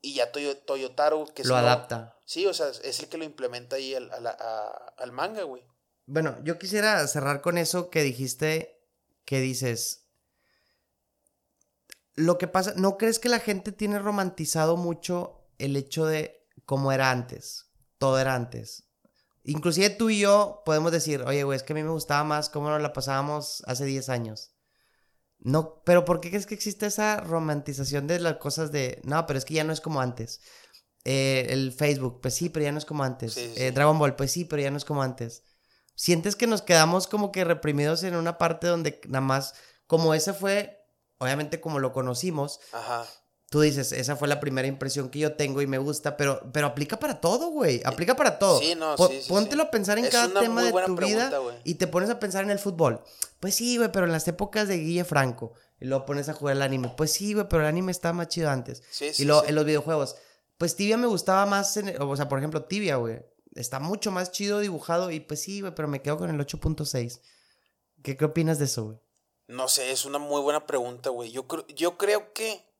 S2: Y ya Toyotaro, que
S1: lo adapta.
S2: Sí, o sea, es el que lo implementa ahí al, al manga, güey.
S1: Bueno, yo quisiera cerrar con eso que dijiste, que dices, lo que pasa, ¿no crees que la gente tiene romantizado mucho el hecho de cómo era antes. Todo era antes. Inclusive tú y yo podemos decir, oye, güey, es que a mí me gustaba más cómo nos la pasábamos hace 10 años. No, pero ¿por qué crees que existe esa romantización de las cosas de, no, pero es que ya no es como antes? Eh, el Facebook, pues sí, pero ya no es como antes. Eh, Dragon Ball, pues sí, pero ya no es como antes. ¿Sientes que nos quedamos como que reprimidos en una parte donde nada más, como ese fue, obviamente como lo conocimos,
S2: Ajá
S1: tú dices, esa fue la primera impresión que yo tengo y me gusta, pero, pero aplica para todo, güey. Aplica para todo.
S2: Sí, no, sí,
S1: Póntelo a pensar en cada tema de tu vida y te pones a pensar en el fútbol. Pues sí, güey, pero en las épocas de Guille Franco. Y luego pones a jugar el anime. Pues sí, güey, pero el anime estaba más chido antes.
S2: Sí,
S1: y luego en los videojuegos. Pues Tibia me gustaba más, o sea, por ejemplo, Tibia, güey. Está mucho más chido dibujado y pues sí, güey, pero me quedo con el 8.6. ¿Qué, ¿Qué opinas de eso, güey?
S2: No sé, es una muy buena pregunta, güey. Yo, yo creo que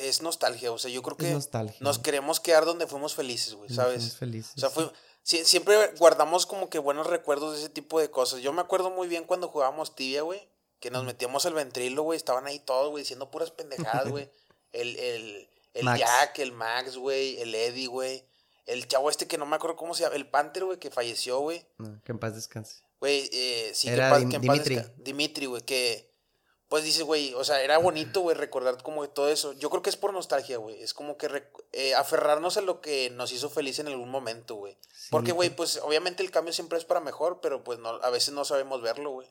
S2: es nostalgia, o sea, yo creo que nos queremos quedar donde fuimos felices, güey, ¿sabes?
S1: Felices,
S2: o sea, siempre guardamos como que buenos recuerdos de ese tipo de cosas. Yo me acuerdo muy bien cuando jugábamos tibia, güey, que nos metíamos al ventrilo, güey, estaban ahí todos, güey, diciendo puras pendejadas, *laughs* güey. El, el, el Jack, el Max, güey, el Eddie, güey. El chavo este que no me acuerdo cómo se llama, el Panther, güey, que falleció, güey.
S1: que en paz descanse.
S2: Güey, eh, sí,
S1: Era
S2: que,
S1: Dimitri.
S2: Dimitri, güey, que pues dices, güey, o sea, era bonito, güey, recordar como todo eso. Yo creo que es por nostalgia, güey. Es como que eh, aferrarnos a lo que nos hizo feliz en algún momento, güey. porque, güey, pues obviamente el cambio siempre es para mejor, pero pues no, a veces no sabemos verlo, güey.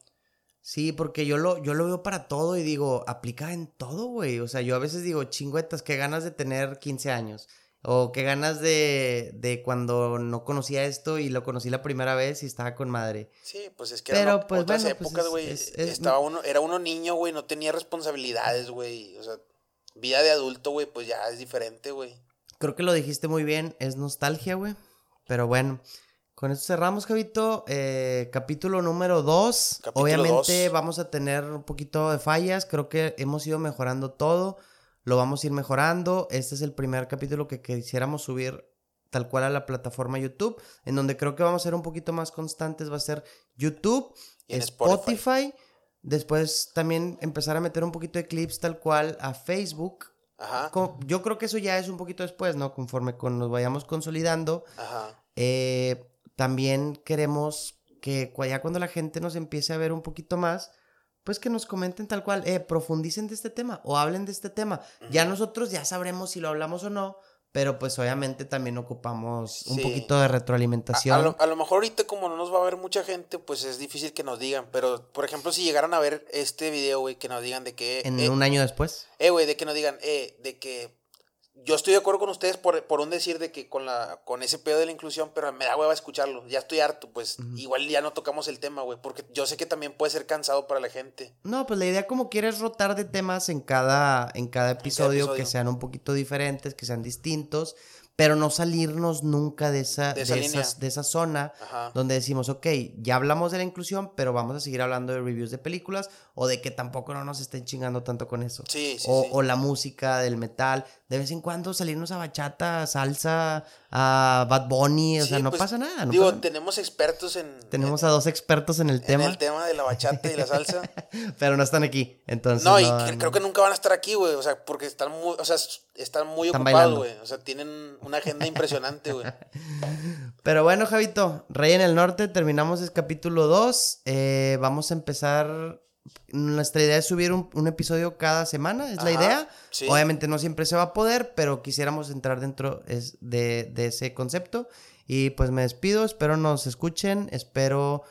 S1: Sí, porque yo lo, yo lo veo para todo y digo, aplica en todo, güey. O sea, yo a veces digo, chingüetas, qué ganas de tener 15 años. O qué ganas de, de cuando no conocía esto y lo conocí la primera vez y estaba con madre.
S2: Sí, pues es que Pero, pues, otras pues, épocas, güey. estaba uno, era uno niño, güey, no tenía responsabilidades, güey. O sea, vida de adulto, güey, pues ya es diferente, güey.
S1: Creo que lo dijiste muy bien, es nostalgia, güey. Pero bueno, con esto cerramos, Javito. Eh, capítulo número 2. Obviamente vamos a tener un poquito de fallas. Creo que hemos ido mejorando todo lo vamos a ir mejorando. Este es el primer capítulo que quisiéramos subir tal cual a la plataforma YouTube, en donde creo que vamos a ser un poquito más constantes, va a ser YouTube, Spotify. después también empezar a meter un poquito de clips tal cual a Facebook. Ajá. Yo creo que eso ya es un poquito después, ¿no? Conforme con nos vayamos consolidando. Ajá. Eh, también queremos que ya cuando la gente nos empiece a ver un poquito más, pues que nos comenten tal cual, eh, profundicen de este tema o hablen de este tema. Ya nosotros ya sabremos si lo hablamos o no, pero pues obviamente también ocupamos un poquito de retroalimentación.
S2: A, lo, mejor ahorita como no nos va a ver mucha gente, pues es difícil que nos digan, pero por ejemplo si llegaran a ver este video, güey, que nos digan de que...
S1: En eh, un año después.
S2: Eh, güey, de que nos digan, eh, de que yo estoy de acuerdo con ustedes por, por, un decir de que con la con ese pedo de la inclusión, pero me da hueva escucharlo. Ya estoy harto, pues igual ya no tocamos el tema, güey, porque yo sé que también puede ser cansado para la gente.
S1: No, pues la idea como quieres rotar de temas en cada en cada episodio, que sean un poquito diferentes, que sean distintos pero no salirnos nunca de esa, de, esa, zona donde decimos, ok, ya hablamos de la inclusión, pero vamos a seguir hablando de reviews de películas o de que tampoco no nos estén chingando tanto con eso.
S2: Sí, sí,
S1: o, o la música del metal, de vez en cuando salirnos a bachata, salsa, a Bad Bunny, o sea, no pues, pasa nada.
S2: digo, tenemos expertos en...
S1: Tenemos a dos expertos en el tema. En
S2: el tema de la bachata y la salsa. *laughs*
S1: pero no están aquí, entonces...
S2: No, y creo que nunca van a estar aquí, güey, o sea, porque están muy, o sea, están muy ocupados, güey, o sea, tienen una agenda impresionante, güey. *laughs*
S1: Pero bueno, Javito, Rey en el Norte, terminamos el capítulo 2, eh, vamos a empezar nuestra idea es subir un, episodio cada semana, es la idea. Obviamente no siempre se va a poder, pero quisiéramos entrar dentro de, ese concepto. Y pues me despido, espero nos escuchen, espero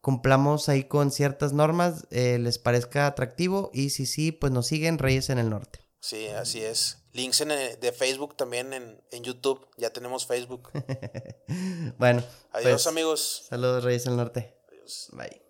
S1: cumplamos ahí con ciertas normas, eh, les parezca atractivo y si sí, pues nos siguen Reyes en el Norte.
S2: Sí, así es. Links en, eh, de Facebook también en, YouTube, ya tenemos Facebook. *laughs*
S1: bueno.
S2: Adiós pues, amigos.
S1: Saludos Reyes en el Norte. Adiós. Bye.